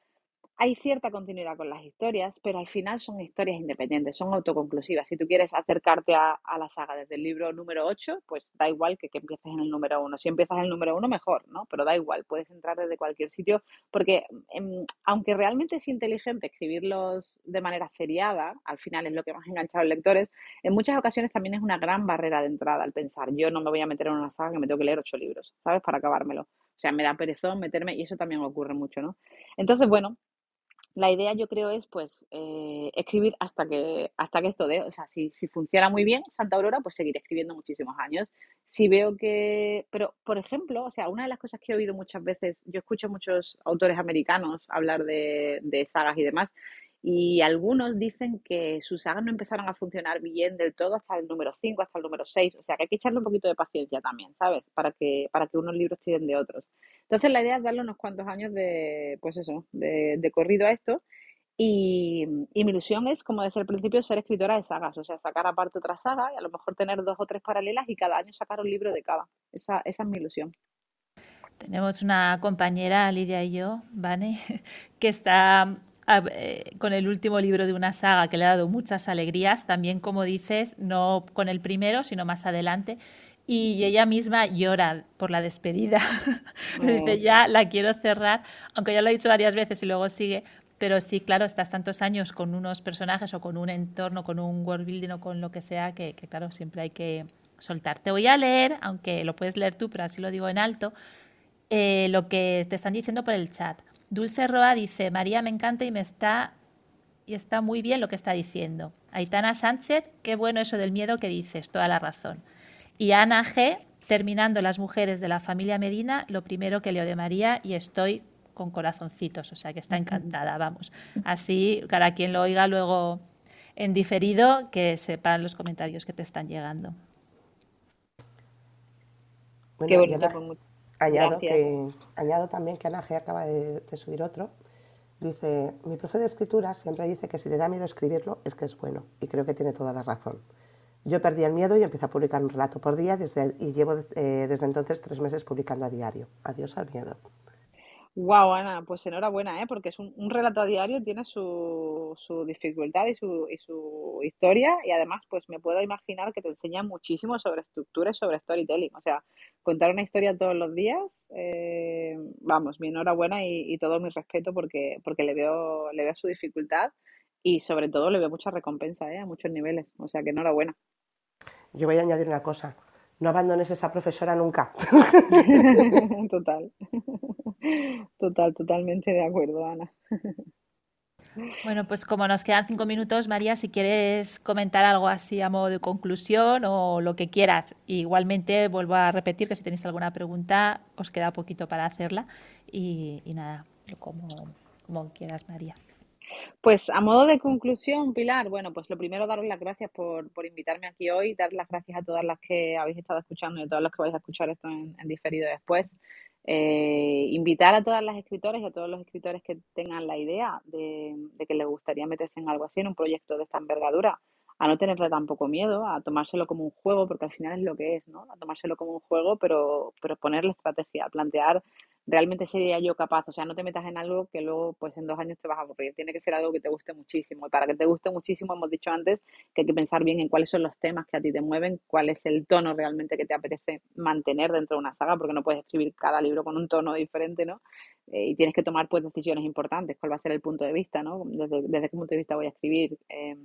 Hay cierta continuidad con las historias, pero al final son historias independientes, son autoconclusivas. Si tú quieres acercarte a, la saga desde el libro número 8, pues da igual que, que empieces en el número 1. Si empiezas en el número 1, mejor, ¿no? Pero da igual, puedes entrar desde cualquier sitio, porque em, aunque realmente es inteligente escribirlos de manera seriada, al final es lo que más engancha a los lectores, en muchas ocasiones también es una gran barrera de entrada al pensar, yo no me voy a meter en una saga que me tengo que leer ocho libros, ¿sabes? Para acabármelo. O sea, me da perezón meterme, y eso también ocurre mucho, ¿no? Entonces, bueno, la idea yo creo es pues eh, escribir hasta que hasta que esto dé, o sea, si, si funciona muy bien Santa Aurora, pues seguiré escribiendo muchísimos años. Si veo que, pero por ejemplo, o sea, una de las cosas que he oído muchas veces, yo escucho muchos autores americanos hablar de, de sagas y demás, y algunos dicen que sus sagas no empezaron a funcionar bien del todo hasta el número 5, hasta el número 6, o sea, que hay que echarle un poquito de paciencia también, ¿sabes? Para que, para que unos libros tiren de otros. Entonces la idea es darle unos cuantos años de, pues eso, de, de corrido a esto. Y, y mi ilusión es, como desde el principio, ser escritora de sagas, o sea, sacar aparte otra saga y a lo mejor tener dos o tres paralelas y cada año sacar un libro de cada. Esa, esa es mi ilusión. Tenemos una compañera, Lidia y yo, Vane, que está a- eh, con el último libro de una saga que le ha dado muchas alegrías, también como dices, no con el primero, sino más adelante. Y ella misma llora por la despedida. Dice, ya la quiero cerrar, aunque ya lo he dicho varias veces y luego sigue. Pero sí, claro, estás tantos años con unos personajes o con un entorno, con un world building o con lo que sea, que, que claro, siempre hay que soltar. Te voy a leer, aunque lo puedes leer tú, pero así lo digo en alto, eh, lo que te están diciendo por el chat. Dulce Roa dice, María me encanta y me está y está muy bien lo que está diciendo. Aitana Sánchez, qué bueno eso del miedo que dices, toda la razón. Y Ana G, terminando las mujeres de la familia Medina, lo primero que leo de María y estoy con corazoncitos, o sea que está encantada, vamos. Así, para quien lo oiga luego en diferido, que sepan los comentarios que te están llegando. Bueno, Qué bonito, Añado, que, añado también que Ana G acaba de, de subir otro. Dice, mi profe de escritura siempre dice que si te da miedo escribirlo es que es bueno. Y creo que tiene toda la razón. Yo perdí el miedo y empecé a publicar un relato por día desde, y llevo eh, desde entonces tres meses publicando a diario. Adiós al miedo. Wow, Ana, pues enhorabuena, ¿eh? Porque es un, un relato a diario, tiene su, su dificultad y su, y su historia, y además, pues me puedo imaginar que te enseña muchísimo sobre estructura y sobre storytelling. O sea, contar una historia todos los días, eh, vamos, mi enhorabuena y, y todo mi respeto porque, porque le veo, le veo su dificultad y sobre todo le veo mucha recompensa, ¿eh? A muchos niveles. O sea, que enhorabuena. Yo voy a añadir una cosa. No abandones esa profesora nunca. Total. Total, totalmente de acuerdo, Ana. Bueno, pues como nos quedan cinco minutos, María, si quieres comentar algo así a modo de conclusión o lo que quieras. Igualmente vuelvo a repetir que si tenéis alguna pregunta, os queda poquito para hacerla. Y, y nada, como, como quieras, María. Pues a modo de conclusión, Pilar, bueno, pues lo primero daros las gracias por, por invitarme aquí hoy, dar las gracias a todas las que habéis estado escuchando y a todos los que vais a escuchar esto en, diferido después. Eh, invitar a todas las escritoras y a todos los escritores que tengan la idea de, de, que les gustaría meterse en algo así, en un proyecto de esta envergadura, a no tenerle tampoco miedo, a tomárselo como un juego, porque al final es lo que es, ¿no? A tomárselo como un juego, pero, pero ponerle estrategia, plantear realmente sería yo capaz, o sea, no te metas en algo que luego pues en dos años te vas a aburrir, tiene que ser algo que te guste muchísimo. Y para que te guste muchísimo, hemos dicho antes que hay que pensar bien en cuáles son los temas que a ti te mueven, cuál es el tono realmente que te apetece mantener dentro de una saga, porque no puedes escribir cada libro con un tono diferente, ¿no? Eh, y tienes que tomar pues decisiones importantes, cuál va a ser el punto de vista, ¿no? Desde, desde qué punto de vista voy a escribir. Eh,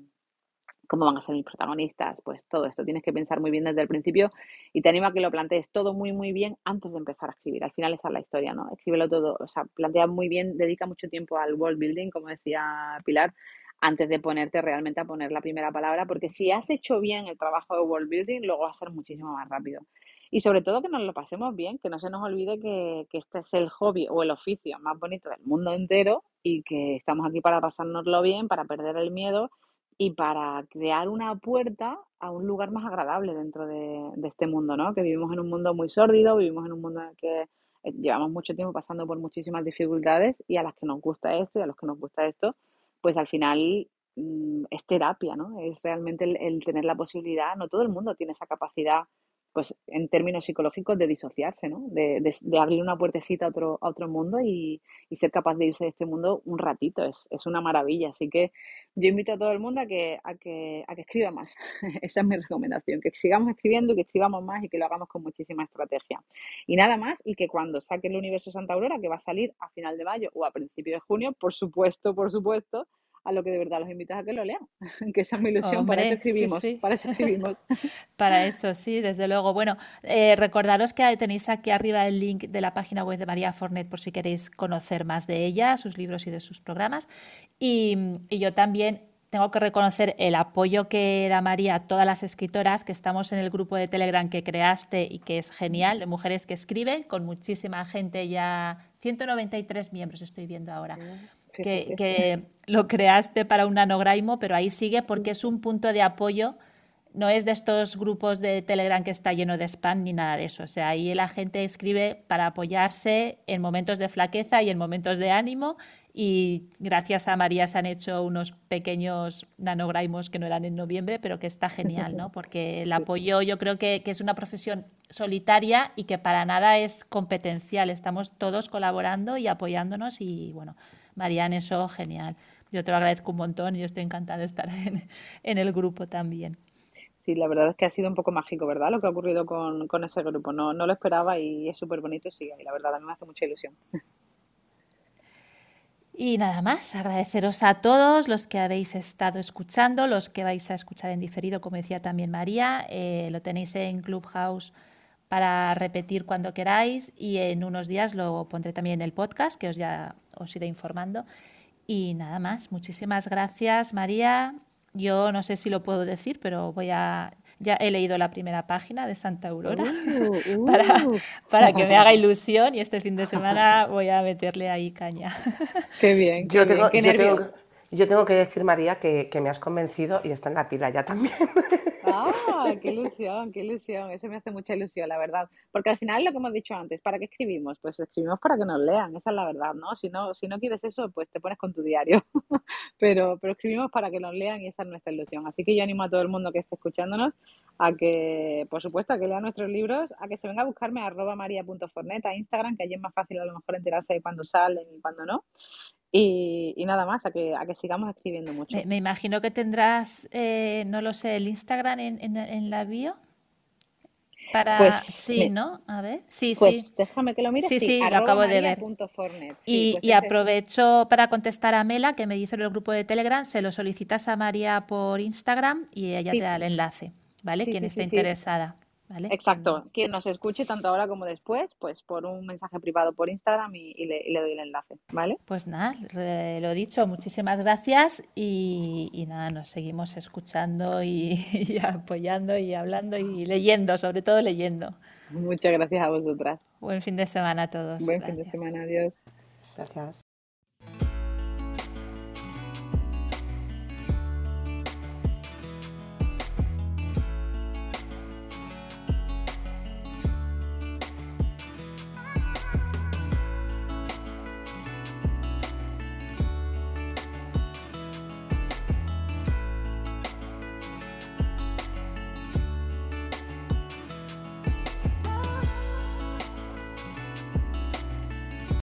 cómo van a ser mis protagonistas, pues todo esto tienes que pensar muy bien desde el principio y te animo a que lo plantees todo muy muy bien antes de empezar a escribir. Al final esa es la historia, ¿no? Escríbelo todo, o sea, plantea muy bien, dedica mucho tiempo al world building, como decía Pilar, antes de ponerte realmente a poner la primera palabra, porque si has hecho bien el trabajo de world building, luego va a ser muchísimo más rápido. Y sobre todo que nos lo pasemos bien, que no se nos olvide que, que este es el hobby o el oficio más bonito del mundo entero y que estamos aquí para pasárnoslo bien, para perder el miedo y para crear una puerta a un lugar más agradable dentro de, este mundo, ¿no? Que vivimos en un mundo muy sórdido, vivimos en un mundo en el que eh, llevamos mucho tiempo pasando por muchísimas dificultades y a las que nos gusta esto y a los que nos gusta esto, pues al final mm, es terapia, ¿no? Es realmente el, tener la posibilidad, no todo el mundo tiene esa capacidad pues en términos psicológicos de disociarse, ¿no? De, de, abrir una puertecita a otro, a otro mundo y, y, ser capaz de irse de este mundo un ratito, es, es, una maravilla. Así que yo invito a todo el mundo a que, a que, a que escriba más. Esa es mi recomendación, que sigamos escribiendo, que escribamos más y que lo hagamos con muchísima estrategia. Y nada más, y que cuando saque el universo Santa Aurora, que va a salir a final de mayo o a principio de junio, por supuesto, por supuesto, a lo que de verdad los invitas a que lo lean, que esa es mi ilusión, para eso escribimos, para eso escribimos. para eso, sí, desde luego. Bueno, eh, recordaros que tenéis aquí arriba el link de la página web de María Fornet por si queréis conocer más de ella, sus libros y de sus programas. Y, y yo también tengo que reconocer el apoyo que da María a todas las escritoras que estamos en el grupo de Telegram que creaste y que es genial, de mujeres que escriben, con muchísima gente ya, 193 miembros estoy viendo ahora que, lo creaste para un nanograimo, pero ahí sigue porque es un punto de apoyo. No es de estos grupos de Telegram que está lleno de spam ni nada de eso. O sea, ahí la gente escribe para apoyarse en momentos de flaqueza y en momentos de ánimo. Y gracias a María se han hecho unos pequeños nanograimos que no eran en noviembre, pero que está genial, ¿no? Porque el apoyo yo creo que, que es una profesión solitaria y que para nada es competencial. Estamos todos colaborando y apoyándonos y bueno, Marianne, eso genial. Yo te lo agradezco un montón y yo estoy encantada de estar en, el grupo también. Sí, la verdad es que ha sido un poco mágico, ¿verdad? Lo que ha ocurrido con, ese grupo. No, no lo esperaba y es súper bonito y sigue. Y la verdad, a mí me hace mucha ilusión. Y nada más, agradeceros a todos los que habéis estado escuchando, los que vais a escuchar en diferido, como decía también María. Eh, lo tenéis en Clubhouse para repetir cuando queráis y en unos días lo pondré también en el podcast que os ya os iré informando. Y nada más, muchísimas gracias María. Yo no sé si lo puedo decir, pero voy a ya he leído la primera página de Santa Aurora uh, para, uh. para, que me haga ilusión y este fin de semana voy a meterle ahí caña. Qué bien. yo, tengo, yo tengo que decir, María, que, me has convencido y está en la pila ya también. ¡Ah! ¡Qué ilusión, qué ilusión! Eso me hace mucha ilusión, la verdad. Porque al final, lo que hemos dicho antes, ¿para qué escribimos? Pues escribimos para que nos lean, esa es la verdad, ¿no? Si no, si no quieres eso, pues te pones con tu diario. pero, pero escribimos para que nos lean y esa es nuestra ilusión. Así que yo animo a todo el mundo que esté escuchándonos a que, por supuesto, a que lea nuestros libros, a que se venga a buscarme a arroba maria.fornet a Instagram, que allí es más fácil a lo mejor enterarse de cuándo salen y cuándo no. Y, nada más, a que, a que sigamos escribiendo mucho. Me, imagino que tendrás, eh, no lo sé, el Instagram en, en, la bio. Para... Pues, sí, ¿no? A ver. Sí, pues sí. déjame que lo mire. Sí, sí, lo acabo de ver. y, pues y aprovecho para contestar a Mela, que me dice en el grupo de Telegram, se lo solicitas a María por Instagram y ella te da el enlace, ¿vale? Quien esté interesada. Exacto. Quien nos escuche tanto ahora como después, pues por un mensaje privado por Instagram y, le, doy el enlace, ¿vale? Pues nada, lo dicho, muchísimas gracias y, nada, nos seguimos escuchando y, apoyando y hablando y leyendo, sobre todo leyendo. Muchas gracias a vosotras. Buen fin de semana a todos. Buen fin de semana, adiós. Gracias.